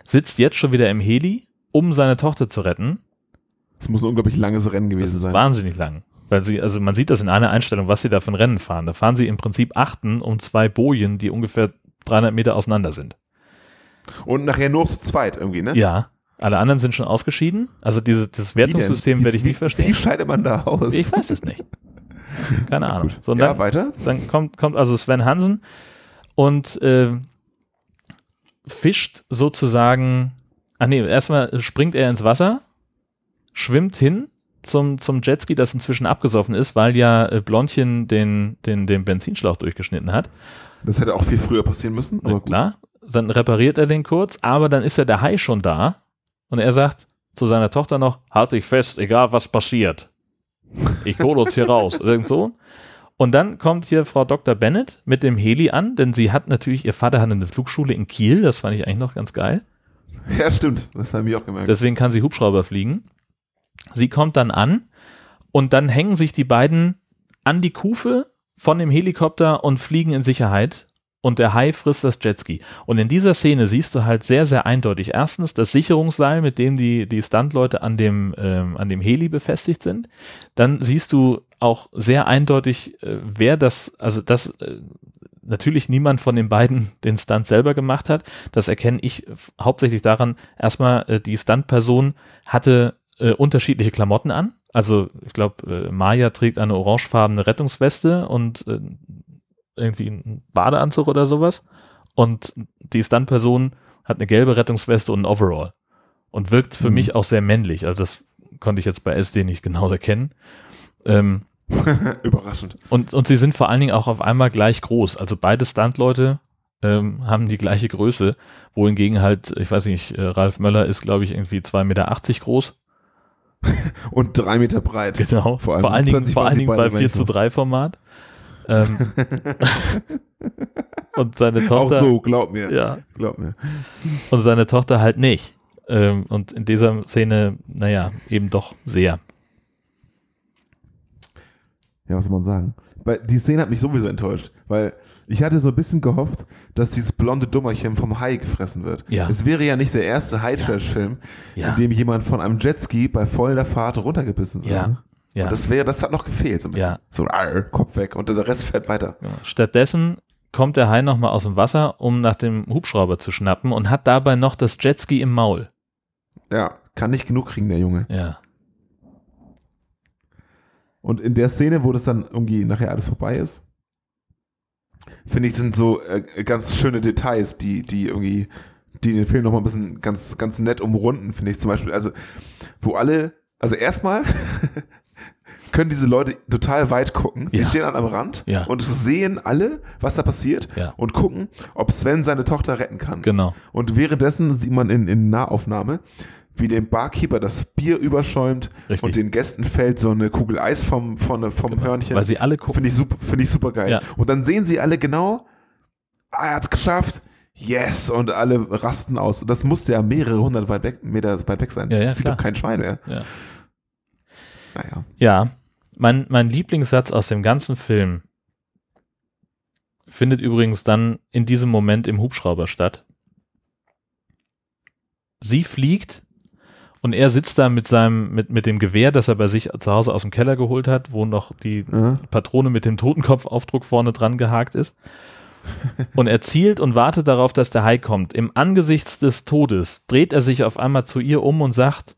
sitzt jetzt schon wieder im Heli, um seine Tochter zu retten. Es muss ein unglaublich langes Rennen Das gewesen ist sein. wahnsinnig lang. Weil sie, also man sieht das in einer Einstellung, was sie da für ein Rennen fahren. Da fahren sie im Prinzip achten um zwei Bojen, die ungefähr 300 Meter auseinander sind. Und nachher nur zu zweit irgendwie, ne? Ja. Alle anderen sind schon ausgeschieden. Also dieses, dieses Wertungssystem werde ich nicht verstehen. wie scheidet man da aus? Ich weiß es nicht. Keine Ahnung. So, und ja, dann, weiter. Dann kommt, kommt also Sven Hansen und äh, fischt sozusagen, ah nee, erstmal springt er ins Wasser, schwimmt hin zum, zum Jetski, das inzwischen abgesoffen ist, weil ja äh, Blondchen den, den, den Benzinschlauch durchgeschnitten hat. Das hätte auch viel früher passieren müssen. Aber gut. klar, dann repariert er den kurz, aber dann ist ja der Hai schon da und er sagt zu seiner Tochter noch, halt dich fest, egal was passiert. Ich hole uns hier raus. Irgend so. Und dann kommt hier Frau Dr. Bennett mit dem Heli an, denn sie hat natürlich, ihr Vater hat eine Flugschule in Kiel, das fand ich eigentlich noch ganz geil. Ja, stimmt. Das haben wir auch gemerkt. Deswegen kann sie Hubschrauber fliegen. Sie kommt dann an und dann hängen sich die beiden an die Kufe von dem Helikopter und fliegen in Sicherheit. Und der Hai frisst das Jetski. Und in dieser Szene siehst du halt sehr, sehr eindeutig erstens das Sicherungsseil, mit dem die, die Stuntleute an dem, ähm, an dem Heli befestigt sind. Dann siehst du auch sehr eindeutig, äh, wer das, also das äh, natürlich niemand von den beiden den Stunt selber gemacht hat. Das erkenne ich hauptsächlich daran, erstmal äh, die Stuntperson hatte äh, unterschiedliche Klamotten an. Also ich glaube, äh, Maya trägt eine orangefarbene Rettungsweste und äh, irgendwie einen Badeanzug oder sowas. Und die Stuntperson hat eine gelbe Rettungsweste und ein Overall. Und wirkt für Mhm. mich auch sehr männlich. Also das konnte ich jetzt bei SD nicht genau erkennen. Ähm, Überraschend. und, und sie sind vor allen Dingen auch auf einmal gleich groß. Also beide Stuntleute ähm, haben die gleiche Größe, wohingegen halt, ich weiß nicht, äh, Ralf Möller ist, glaube ich, irgendwie 2,80 Meter groß. Und drei Meter breit. Genau. Vor Vor, allem allen Dingen, vor allen Dingen bei 4 gleich zu groß. 3 Format. Ähm, und seine Auch Tochter. so, glaub mir. Ja. Glaub mir. Und seine Tochter halt nicht. Ähm, und in dieser Szene, naja, eben doch sehr. Ja, was soll man sagen? Weil die Szene hat mich sowieso enttäuscht, weil ich hatte so ein bisschen gehofft, dass dieses blonde Dummerchen vom Hai gefressen wird. Ja. Es wäre ja nicht der erste Hai-Trash-Film, Ja. in dem jemand von einem Jetski bei voller Fahrt runtergebissen wird. Ja. Ja. Und das wäre, das hat noch gefehlt so ein bisschen. Ja. So, arr, Kopf weg und der Rest fährt weiter. Ja. Stattdessen kommt der Hai nochmal aus dem Wasser, um nach dem Hubschrauber zu schnappen und hat dabei noch das Jetski im Maul. Ja, kann nicht genug kriegen, der Junge. Ja. Und in der Szene, wo das dann irgendwie nachher alles vorbei ist, finde ich, sind so äh, ganz schöne Details, die, die irgendwie, die den Film nochmal ein bisschen ganz, ganz nett umrunden, finde ich zum Beispiel. Also, wo alle, also erstmal können diese Leute total weit gucken. Die Ja. stehen an am Rand Ja. und sehen alle, was da passiert Ja. und gucken, ob Sven seine Tochter retten kann. Genau. Und währenddessen sieht man in, in Nahaufnahme, wie dem Barkeeper das Bier überschäumt Richtig. und den Gästen fällt so eine Kugel Eis vom, vom, vom Hörnchen. Weil sie alle gucken. Finde ich super, finde ich super geil. Ja. Und dann sehen sie alle genau, ah, er hat's geschafft. Yes! Und alle rasten aus. Und das musste ja mehrere hundert weit weg, Meter weit weg sein. Ja, ja, das sieht klar. doch kein Schwein mehr. Ja. Naja. Ja, mein, mein Lieblingssatz aus dem ganzen Film findet übrigens dann in diesem Moment im Hubschrauber statt. Sie fliegt und er sitzt da mit seinem, mit, mit dem Gewehr, das er bei sich zu Hause aus dem Keller geholt hat, wo noch die Ja. Patrone mit dem Totenkopfaufdruck vorne dran gehakt ist. Und er zielt und wartet darauf, dass der Hai kommt. Im Angesichts des Todes dreht er sich auf einmal zu ihr um und sagt,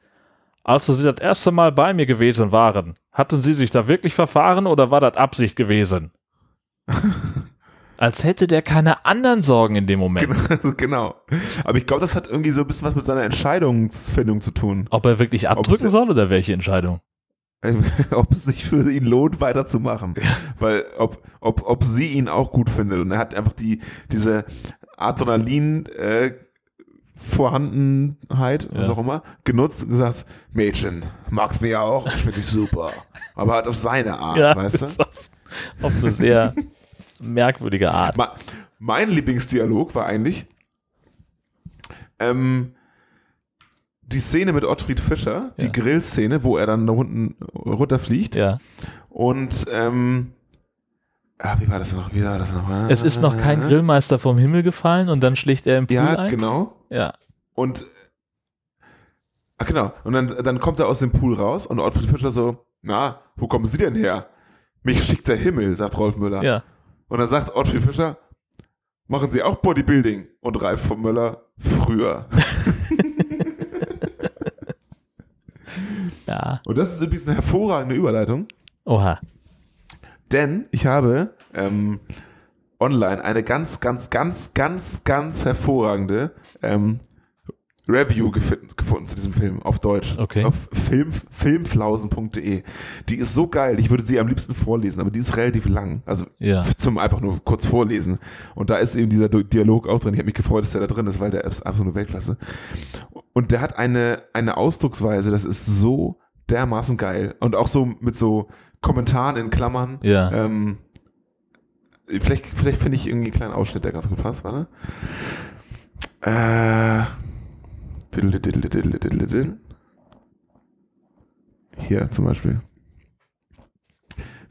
Als Sie das erste Mal bei mir gewesen waren, hatten Sie sich da wirklich verfahren oder war das Absicht gewesen? Als hätte der keine anderen Sorgen in dem Moment. Genau, genau. Aber ich glaube, das hat irgendwie so ein bisschen was mit seiner Entscheidungsfindung zu tun. Ob er wirklich abdrücken soll oder welche Entscheidung? ob es sich für ihn lohnt, weiterzumachen. Weil ob, ob, ob sie ihn auch gut findet. Und er hat einfach die, diese Adrenalin äh, Vorhandenheit, was Ja. auch immer, genutzt und gesagt, Mädchen, magst mich auch, ich finde dich super. Aber halt auf seine Art, Ja, weißt du? auf, auf eine sehr merkwürdige Art. Ma- Mein Lieblingsdialog war eigentlich ähm, die Szene mit Ottfried Fischer, die Ja. Grillszene, wo er dann da unten runterfliegt. Ja. Und ähm, ah, wie war das noch? Wie war das noch? Es ist noch kein Grillmeister vom Himmel gefallen und dann schlägt er im Pool Ja, ein. genau. Ja. Und ah, genau. Und dann, dann kommt er aus dem Pool raus und Ottfried Fischer so, na, wo kommen Sie denn her? Mich schickt der Himmel, sagt Rolf Müller. Ja. Und dann sagt Ottfried Fischer, machen Sie auch Bodybuilding? Und Ralf von Müller, früher. Ja. Und das ist übrigens eine hervorragende Überleitung, Oha. denn ich habe ähm, online eine ganz, ganz, ganz, ganz, ganz hervorragende ähm, Review gefunden, gefunden zu diesem Film auf Deutsch. Okay. Auf film, filmflausen.de. Die ist so geil, ich würde sie am liebsten vorlesen, aber die ist relativ lang. Also Ja. zum einfach nur kurz vorlesen. Und da ist eben dieser Dialog auch drin. Ich habe mich gefreut, dass der da drin ist, weil der ist absolute Weltklasse. Und der hat eine, eine Ausdrucksweise, das ist so dermaßen geil. Und auch so mit so Kommentaren in Klammern. Ja. Ähm, vielleicht vielleicht finde ich irgendwie einen kleinen Ausschnitt, der ganz gut passt, warte. Äh. Hier zum Beispiel.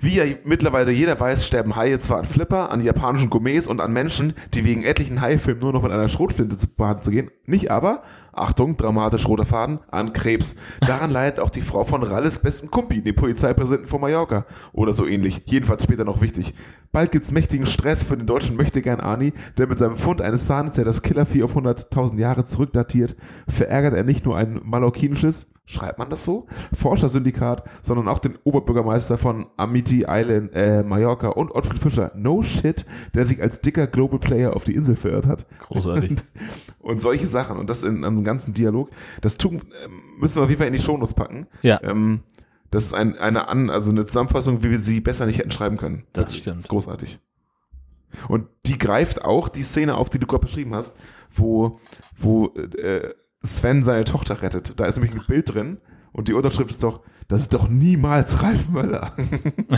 Wie ja mittlerweile jeder weiß, sterben Haie zwar an Flipper, an japanischen Gourmets und an Menschen, die wegen etlichen Haifilmen nur noch mit einer Schrotflinte zu behandeln zu gehen, nicht aber, Achtung, dramatisch roter Faden, an Krebs. Daran leidet auch die Frau von Ralles besten Kumpi, dem Polizeipräsidenten von Mallorca. Oder so ähnlich. Jedenfalls später noch wichtig. Bald gibt's mächtigen Stress für den deutschen Möchtegern Ani, der mit seinem Fund eines Zahns, der das Killervieh auf 100.000 Jahre zurückdatiert, verärgert er nicht nur ein mallorquinisches, schreibt man das so? Forschersyndikat, sondern auch den Oberbürgermeister von Amity Island, äh, Mallorca und Ottfried Fischer. No shit, der sich als dicker Global Player auf die Insel verirrt hat. Großartig. Und solche Sachen und das in einem ganzen Dialog, das tun, ähm, müssen wir auf jeden Fall in die Shownotes packen. Ja. Ähm, das ist ein, eine, An also eine Zusammenfassung, wie wir sie besser nicht hätten schreiben können. Das Wirklich. stimmt. ist großartig. Und die greift auch die Szene auf, die du gerade beschrieben hast, wo, wo äh, Sven seine Tochter rettet. Da ist nämlich ein Bild drin und die Unterschrift ist doch, das ist doch niemals Ralf Möller.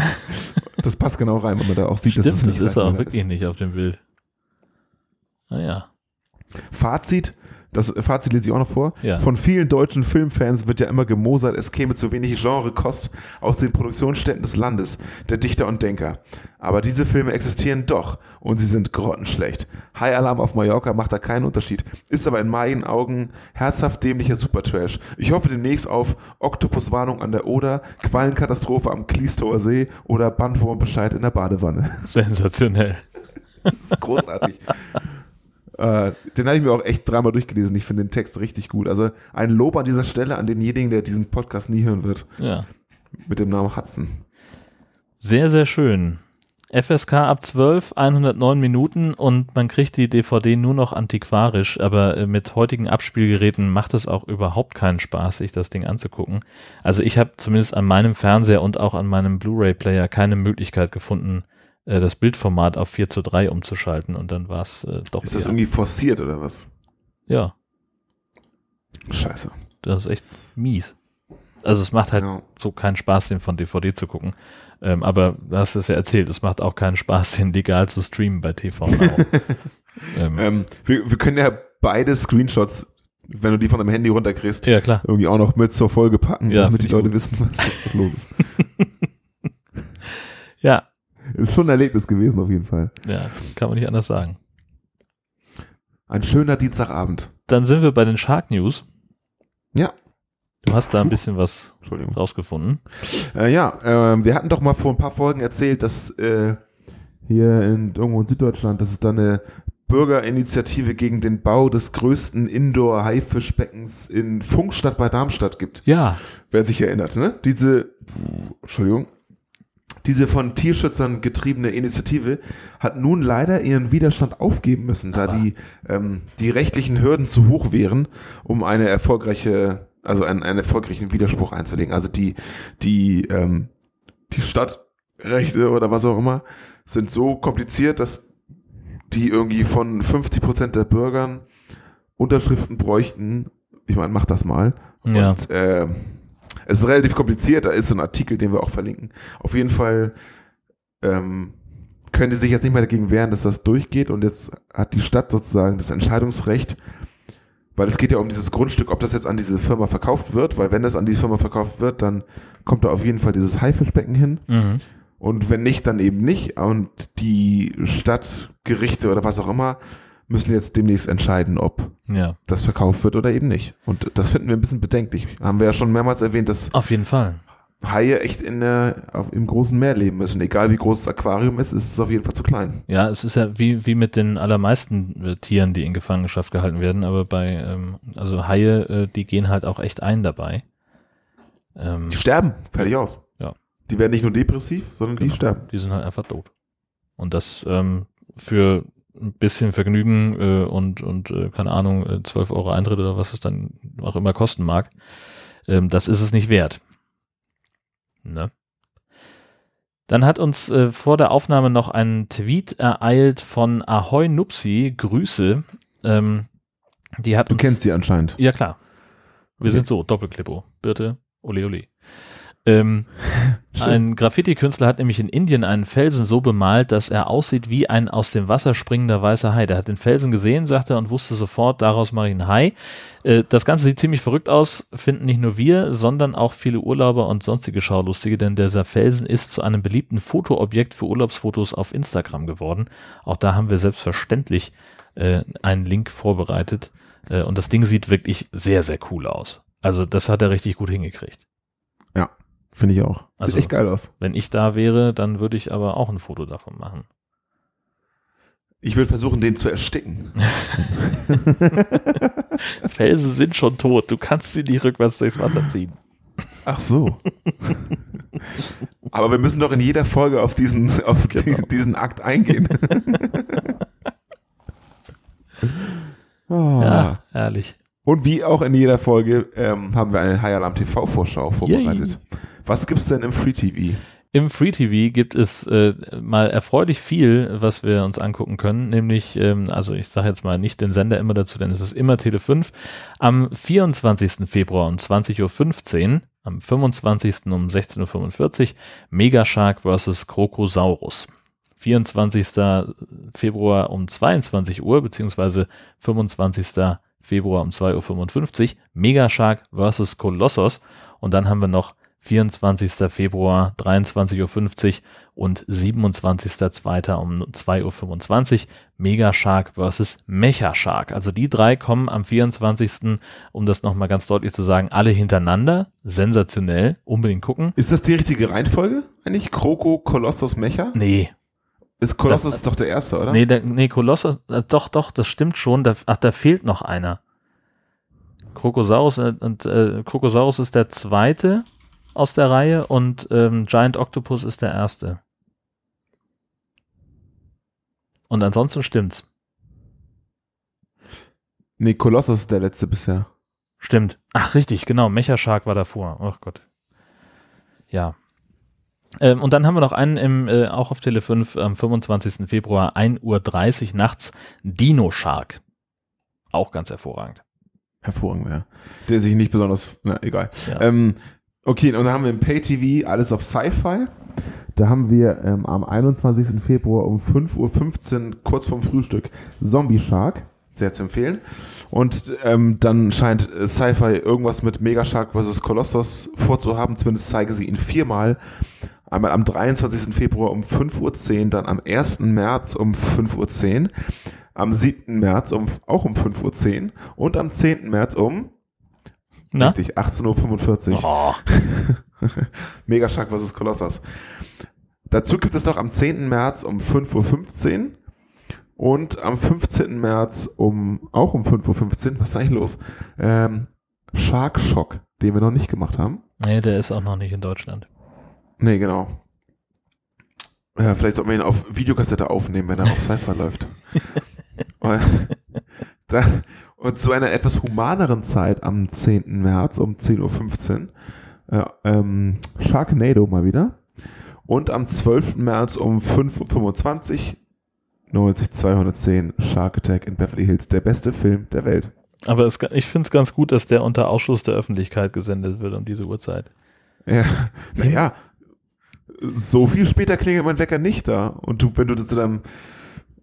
das passt genau rein, wenn man da auch sieht, dass Stimmt, es das nicht ist Ralf auch Möller wirklich nicht auf dem Bild. Naja. Fazit, das Fazit lese ich auch noch vor. Ja. Von vielen deutschen Filmfans wird ja immer gemosert, es käme zu wenig Genrekost aus den Produktionsstätten des Landes, der Dichter und Denker. Aber diese Filme existieren doch und sie sind grottenschlecht. High Alarm auf Mallorca macht da keinen Unterschied, ist aber in meinen Augen herzhaft dämlicher Supertrash. Ich hoffe demnächst auf Oktopuswarnung an der Oder, Quallenkatastrophe am Kliestower See oder Bandwurmbescheid in der Badewanne. Sensationell. Das ist großartig. Äh, den habe ich mir auch echt dreimal durchgelesen. Ich finde den Text richtig gut. Also ein Lob an dieser Stelle an denjenigen, der diesen Podcast nie hören wird. Ja. Mit dem Namen Hudson. Sehr, sehr schön. FSK ab 12, 109 Minuten und man kriegt die DVD nur noch antiquarisch, aber äh, mit heutigen Abspielgeräten macht es auch überhaupt keinen Spaß, sich das Ding anzugucken. Also ich habe zumindest an meinem Fernseher und auch an meinem Blu-ray-Player keine Möglichkeit gefunden, äh, das Bildformat auf 4 zu 3 umzuschalten und dann war es äh, doch Ist das irgendwie forciert oder was? ja, Scheiße. das ist echt mies. Also es macht halt Ja. so keinen Spaß, den von DVD zu gucken. Ähm, aber du hast es ja erzählt, es macht auch keinen Spaß, den legal zu streamen bei TV Now. ähm, Ähm, wir, wir können ja beide Screenshots, wenn du die von deinem Handy runterkriegst, ja, klar. irgendwie auch noch mit zur Folge packen, Ja, damit die Leute wissen, was, was los ist. Ist schon ein Erlebnis gewesen auf jeden Fall. ja, kann man nicht anders sagen. Ein schöner Dienstagabend. Dann sind wir bei den Shark News. Ja. Du hast da ein bisschen was rausgefunden. Äh, ja, ähm, wir hatten doch mal vor ein paar Folgen erzählt, dass äh, hier in irgendwo in Süddeutschland, dass es da eine Bürgerinitiative gegen den Bau des größten Indoor-Haifischbeckens in Funkstadt bei Darmstadt gibt. Ja, Wer sich erinnert, ne? Diese, Entschuldigung, diese von Tierschützern getriebene Initiative hat nun leider ihren Widerstand aufgeben müssen, da Aber- die, ähm, die rechtlichen Hürden zu hoch wären, um eine erfolgreiche, also einen, einen erfolgreichen Widerspruch einzulegen. Also die, die, ähm, die Stadtrechte oder was auch immer sind so kompliziert, dass die irgendwie von 50 Prozent der Bürgern Unterschriften bräuchten. Ich meine, mach das mal. Ja. Und äh, es ist relativ kompliziert, da ist so ein Artikel, den wir auch verlinken. Auf jeden Fall ähm, können die sich jetzt nicht mehr dagegen wehren, dass das durchgeht und jetzt hat die Stadt sozusagen das Entscheidungsrecht, weil es geht ja um dieses Grundstück, ob das jetzt an diese Firma verkauft wird, weil wenn das an die Firma verkauft wird, dann kommt da auf jeden Fall dieses Haifischbecken hin mhm. und wenn nicht, dann eben nicht und die Stadtgerichte oder was auch immer müssen jetzt demnächst entscheiden, ob ja, das verkauft wird oder eben nicht. Und das finden wir ein bisschen bedenklich. Haben wir ja schon mehrmals erwähnt, dass auf jeden Fall. Haie echt in der, auf, im großen Meer leben müssen. Egal wie groß das Aquarium ist, ist es auf jeden Fall zu klein. Ja, es ist ja wie, wie mit den allermeisten äh, Tieren, die in Gefangenschaft gehalten werden, aber bei, ähm, also Haie, äh, die gehen halt auch echt ein dabei. Ähm, Die sterben, fertig aus. Ja. Die werden nicht nur depressiv, sondern die Genau. sterben. die sind halt einfach tot. Und das ähm, für ein bisschen Vergnügen äh, und, und äh, keine Ahnung, äh, 12 Euro Eintritt oder was es dann auch immer kosten mag, ähm, das ist es nicht wert. Ne? Dann hat uns äh, vor der Aufnahme noch ein Tweet ereilt von Ahoy Nupsi, Grüße. Ähm, die hat Du uns, kennst sie anscheinend. Ja, klar. Wir Okay. sind so, Doppelklippo. Birte, ole ole. Ähm, ein Graffiti-Künstler hat nämlich in Indien einen Felsen so bemalt, dass er aussieht wie ein aus dem Wasser springender weißer Hai. Der hat den Felsen gesehen, sagte er, und wusste sofort, daraus mache ich einen Hai. Äh, das Ganze sieht ziemlich verrückt aus, finden nicht nur wir, sondern auch viele Urlauber und sonstige Schaulustige, denn dieser Felsen ist zu einem beliebten Fotoobjekt für Urlaubsfotos auf Instagram geworden. Auch da haben wir selbstverständlich äh, einen Link vorbereitet. Äh, und das Ding sieht wirklich sehr, sehr cool aus. Also das hat er richtig gut hingekriegt. Finde ich auch. Sieht Also- echt geil aus. Wenn ich da wäre, dann würde ich aber auch ein Foto davon machen. Ich will versuchen, den zu ersticken. Felsen sind schon tot, du kannst sie nicht rückwärts durchs Wasser ziehen. Ach so. Aber wir müssen doch in jeder Folge auf diesen, auf die, Genau. diesen Akt eingehen. Ah. Ja, ehrlich. Und wie auch in jeder Folge ähm, haben wir eine High Alarm TV Vorschau vorbereitet. Was gibt's denn im Free TV? Im Free TV gibt es äh, mal erfreulich viel, was wir uns angucken können, nämlich, ähm, also ich sage jetzt mal nicht den Sender immer dazu, denn es ist immer Tele 5, am 24. Februar um 20.15 Uhr, am 25. um 16.45 Uhr, Megashark vs. Krokosaurus. 24. Februar um 22 Uhr, beziehungsweise 25. Februar um 2.55 Uhr, Megashark vs. Kolossos. Und dann haben wir noch 24. Februar 23.50 Uhr und 27.02. um 2.25 Uhr Megashark vs. Mechashark. Also die drei kommen am 24. um das nochmal ganz deutlich zu sagen, alle hintereinander. Sensationell. Unbedingt gucken. Ist das die richtige Reihenfolge? Eigentlich Kroko, Kolossus, Mecha? Nee, Ist Kolossus doch der erste, oder? nee, der, nee, Kolossus, äh, doch, doch, das stimmt schon. Da, ach, da fehlt noch einer. Krokosaurus äh, und äh, Krokosaurus ist der zweite aus der Reihe und ähm, Giant Octopus ist der erste. Und ansonsten stimmt's. Nee, Kolossus ist der letzte bisher. Stimmt. Ach, richtig, genau. Mechashark war davor. Ach Gott. Ja. Ähm, und dann haben wir noch einen im, äh, auch auf Tele 5 am 25. Februar 1.30 Uhr nachts Dino Shark. Auch ganz hervorragend. Hervorragend, ja. Der sich nicht besonders, na, egal. Ja. Ähm, okay, und dann haben wir im Pay-TV alles auf Sci-Fi. Da haben wir ähm, am 21. Februar um 5.15 Uhr, kurz vorm Frühstück, Zombie Shark. Sehr zu empfehlen. Und ähm, dann scheint Sci-Fi irgendwas mit Mega Shark vs. Colossus vorzuhaben. Zumindest zeige sie ihn viermal. Einmal am 23. Februar um 5.10 Uhr, dann am 1. März um 5.10 Uhr, am 7. März um, auch um 5.10 Uhr und am 10. März um Na? richtig, 18.45 Uhr. Oh, Mega Shark vs. Colossus. Dazu gibt es noch am 10. März um 5.15 Uhr Und am 15. März um, auch um 5.15 Uhr, was ist eigentlich los? Ähm, Shark Shock, den wir noch nicht gemacht haben. Nee, der ist auch noch nicht in Deutschland. Nee, genau. Ja, vielleicht sollten wir ihn auf Videokassette aufnehmen, wenn er auf Sci-Fi läuft. Da, und zu einer etwas humaneren Zeit am 10. März um 10.15 Uhr äh, ähm, Sharknado mal wieder. Und am 12. März um 5.25 Uhr 90210 Shark Attack in Beverly Hills, der beste Film der Welt. Aber es, ich finde es ganz gut, dass der unter Ausschluss der Öffentlichkeit gesendet wird um diese Uhrzeit. Ja, naja, so viel später klingelt mein Wecker nicht da. Und du, wenn du zu deinem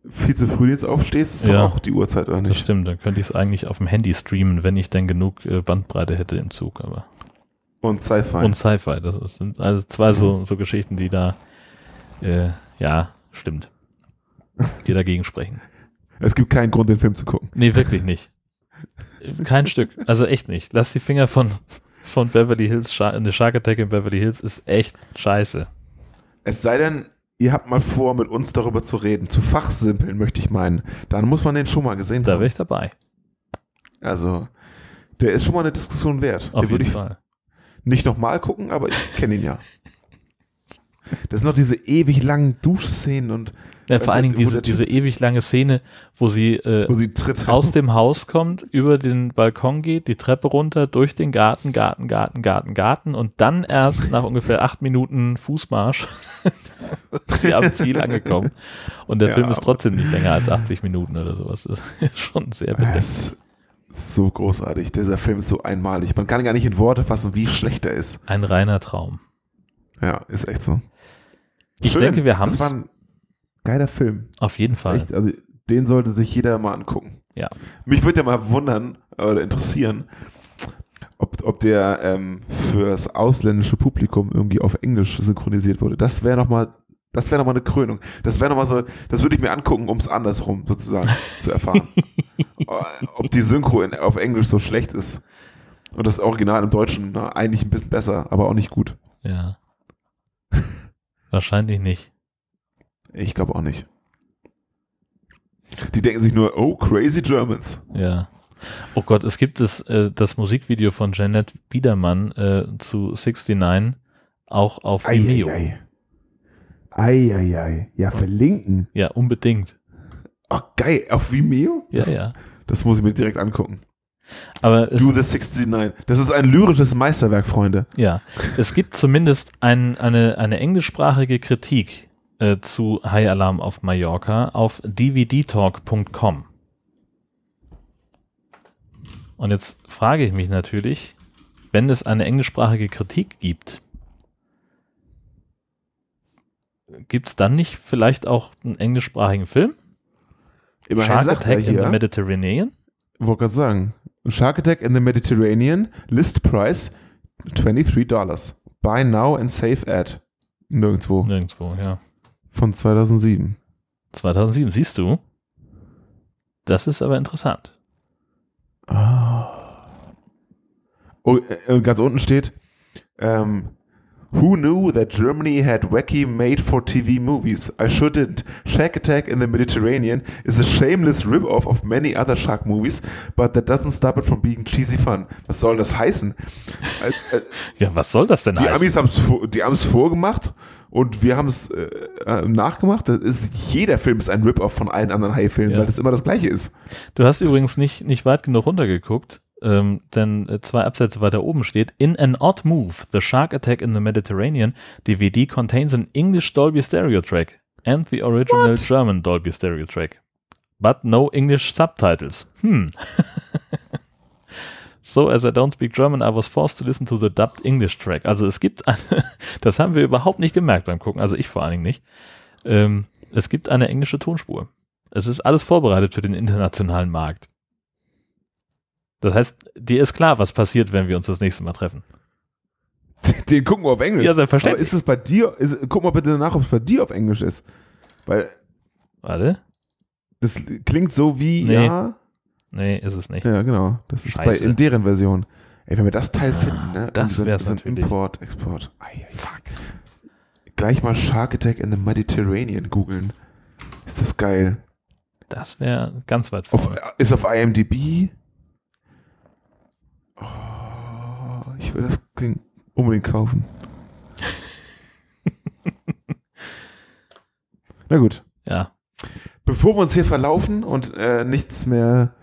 viel zu früh jetzt aufstehst, ist Ja. doch auch die Uhrzeit, oder Das nicht? stimmt, dann könnte ich es eigentlich auf dem Handy streamen, wenn ich denn genug äh, Bandbreite hätte im Zug. Aber Und Sci-Fi. und Sci-Fi, das ist, sind also zwei so, so Geschichten, die da äh, ja stimmt, die dagegen sprechen. es gibt keinen Grund, den Film zu gucken. Nee, wirklich nicht. Kein Stück. Also echt nicht. Lass die Finger von, von Beverly Hills. Eine Shark Attack in Beverly Hills ist echt scheiße. Es sei denn, ihr habt mal vor, mit uns darüber zu reden, zu fachsimpeln, möchte ich meinen. Dann muss man den schon mal gesehen Da haben. wäre ich dabei. Also, der ist schon mal eine Diskussion wert. Auf den würde jeden ich Fall. nicht nochmal gucken, aber ich kenne ihn ja. Das sind noch diese ewig langen Duschszenen und Ja, vor allen Dingen diese, diese ewig lange Szene, wo sie äh, wo sie aus dem Haus kommt, über den Balkon geht, die Treppe runter, durch den Garten, Garten, Garten, Garten, Garten und dann erst nach ungefähr acht Minuten Fußmarsch ist sie am Ziel angekommen. Und der Ja, Film ist trotzdem nicht länger als 80 Minuten oder sowas. Das ist schon sehr bedenklich. So großartig. Dieser Film ist so einmalig. Man kann gar nicht in Worte fassen, wie schlecht er ist. Ein reiner Traum. Ja, ist echt so. Ich Schön. denke, wir haben es geiler Film. auf jeden Fall. Echt, also den sollte sich jeder mal angucken. Ja. Mich würde ja mal wundern oder interessieren, ob, ob der ähm, fürs ausländische Publikum irgendwie auf Englisch synchronisiert wurde. Das wäre nochmal, das wäre nochmal eine Krönung. Das wäre nochmal so, das würde ich mir angucken, um es andersrum sozusagen zu erfahren. ob die Synchro in, auf Englisch so schlecht ist. Und das Original im Deutschen na, eigentlich ein bisschen besser, aber auch nicht gut. Ja. Wahrscheinlich nicht. Ich glaube auch nicht. Die denken sich nur, oh, crazy Germans. Ja. Oh Gott, es gibt das, äh, das Musikvideo von Janet Biedermann äh, zu 69 auch auf Vimeo. Eieiei. Ja, verlinken. Ja, unbedingt. Oh, geil. Auf Vimeo? Ja, das, ja. Das muss ich mir direkt angucken. Aber Do the 69. Das ist ein lyrisches Meisterwerk, Freunde. ja, es gibt zumindest ein, eine, eine englischsprachige Kritik äh, zu High Alarm auf Mallorca auf dvdtalk.com. Und jetzt frage ich mich natürlich, wenn es eine englischsprachige Kritik gibt, gibt es dann nicht vielleicht auch einen englischsprachigen Film? Immerhin Shark Attack in the Mediterranean? wollte gerade sagen, Shark Attack in the Mediterranean, List Price 23 Dollars. Buy now and save at. Nirgendwo. Nirgendwo, ja. Von 2007. 2007, siehst du? Das ist aber interessant. Oh, äh, und ganz unten steht, ähm, Who knew that Germany had wacky made-for-TV movies? I shouldn't. Shark Attack in the Mediterranean is a shameless rip-off of many other shark movies, but that doesn't stop it from being cheesy fun. Was soll das heißen? Äh, Ja, was soll das denn die heißen? Amis haben es die haben's vorgemacht und wir haben es äh, äh, nachgemacht. Ist, jeder Film ist ein Rip-Off von allen anderen Hai-Filmen, Ja. weil das immer das gleiche ist. Du hast übrigens nicht, nicht weit genug runtergeguckt, ähm, denn äh, zwei Absätze weiter oben steht, In an odd move, the shark attack in the Mediterranean DVD contains an English Dolby Stereo track and the original German Dolby Stereo track. But no English subtitles. Hmm. so, as I don't speak German, I was forced to listen to the dubbed English track. Also es gibt, eine, das haben wir überhaupt nicht gemerkt beim Gucken, also ich vor allen Dingen nicht. Ähm, es gibt eine englische Tonspur. Es ist alles vorbereitet für den internationalen Markt. Das heißt, dir ist klar, was passiert, wenn wir uns das nächste Mal treffen. Den gucken wir auf Englisch. Ja, selbstverständlich. Aber ist es bei dir, ist, guck mal bitte nach, ob es bei dir auf Englisch ist. Weil Warte. das klingt so wie, Nee. ja, Nee, ist es nicht. ja genau, das ist bei, in deren Version. Ey, wenn wir das Teil finden, ne? das so- wär's so ein natürlich. Import, Export. Ei. Fuck. Gleich mal Shark Attack in the Mediterranean googeln. Ist das geil. Das wäre ganz weit vorne. ist auf IMDb. Oh, ich will das Ding unbedingt kaufen. Na gut. Ja. Bevor wir uns hier verlaufen und äh, nichts mehr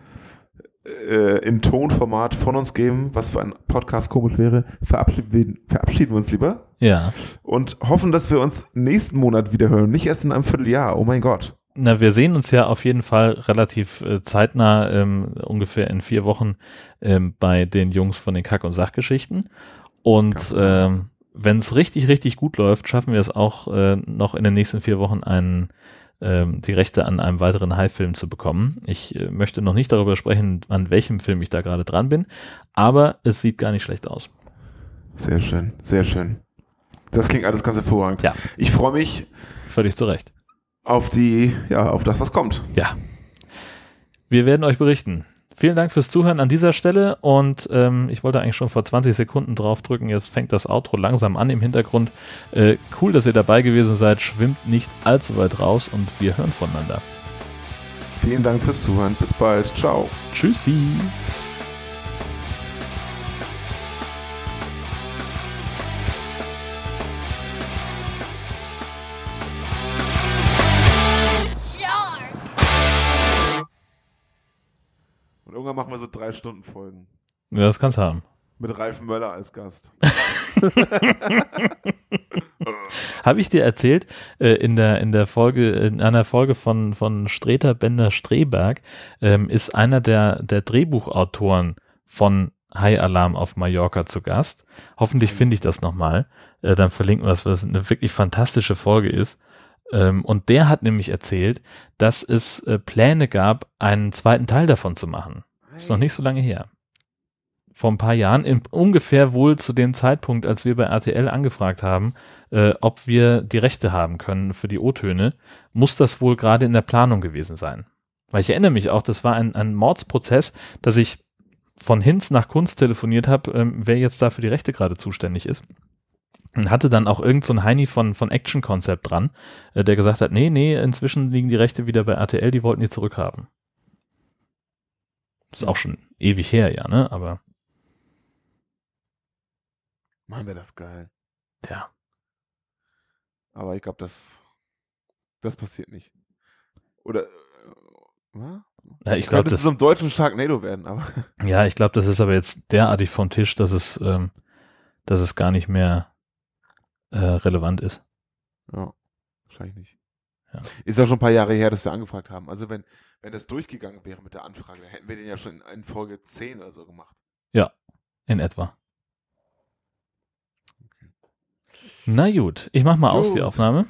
äh, in Tonformat von uns geben, was für ein Podcast komisch wäre, verabschieden wir, verabschieden wir uns lieber Ja. und hoffen, dass wir uns nächsten Monat wieder hören. Nicht erst in einem Vierteljahr. Oh mein Gott. Na, wir sehen uns ja auf jeden Fall relativ äh, zeitnah, ähm, ungefähr in vier Wochen, ähm, bei den Jungs von den Kack- und Sachgeschichten. Und ähm, wenn es richtig, richtig gut läuft, schaffen wir es auch äh, noch in den nächsten vier Wochen einen, die Rechte an einem weiteren High-Film zu bekommen. Ich äh, möchte noch nicht darüber sprechen, an welchem Film ich da gerade dran bin, aber es sieht gar nicht schlecht aus. Sehr schön, sehr schön. Das klingt alles ganz hervorragend. Ja. Ich freue mich Völlig zu Recht. auf die, ja, auf das, was kommt. Ja. Wir werden euch berichten. Vielen Dank fürs Zuhören an dieser Stelle und ähm, ich wollte eigentlich schon vor 20 Sekunden draufdrücken. Jetzt fängt das Outro langsam an im Hintergrund. Äh, cool, dass ihr dabei gewesen seid. Schwimmt nicht allzu weit raus und wir hören voneinander. Vielen Dank fürs Zuhören. Bis bald. Ciao. Tschüssi. Irgendwann machen wir so drei Stunden Folgen. Ja, das kannst haben. Mit Ralf Möller als Gast. Habe ich dir erzählt, äh, in der, in der Folge, in einer Folge von, von Streter Bender Streberg, ähm, ist einer der, der Drehbuchautoren von High Alarm auf Mallorca zu Gast. Hoffentlich finde ich das nochmal. Äh, dann verlinken wir weil es eine wirklich fantastische Folge ist. Ähm, und der hat nämlich erzählt, dass es äh, Pläne gab, einen zweiten Teil davon zu machen. Ist noch nicht so lange her. Vor ein paar Jahren, in, ungefähr wohl zu dem Zeitpunkt, als wir bei RTL angefragt haben, äh, ob wir die Rechte haben können für die O-Töne, muss das wohl gerade in der Planung gewesen sein. Weil ich erinnere mich auch, das war ein, ein Mordsprozess, dass ich von Hinz nach Kunst telefoniert habe, ähm, wer jetzt da für die Rechte gerade zuständig ist. Und hatte dann auch irgend so ein Heini von, von Action Concept dran, äh, der gesagt hat, nee, nee, inzwischen liegen die Rechte wieder bei RTL, die wollten die zurückhaben. Ist auch schon ewig her, ja, ne? Aber Machen wir das geil. ja. Aber ich glaube, das, das passiert nicht. Oder, äh, ja ich glaube, das ist im deutschen Sharknado werden, aber ja, ich glaube, das ist aber jetzt derartig vom Tisch, dass es, ähm, dass es gar nicht mehr äh, relevant ist. ja, wahrscheinlich nicht. Ja. Ist ja schon ein paar Jahre her, dass wir angefragt haben. Also wenn, wenn das durchgegangen wäre mit der Anfrage, dann hätten wir den ja schon in Folge 10 oder so gemacht. In etwa. Na gut, ich mach mal aus die Gut. Aufnahme.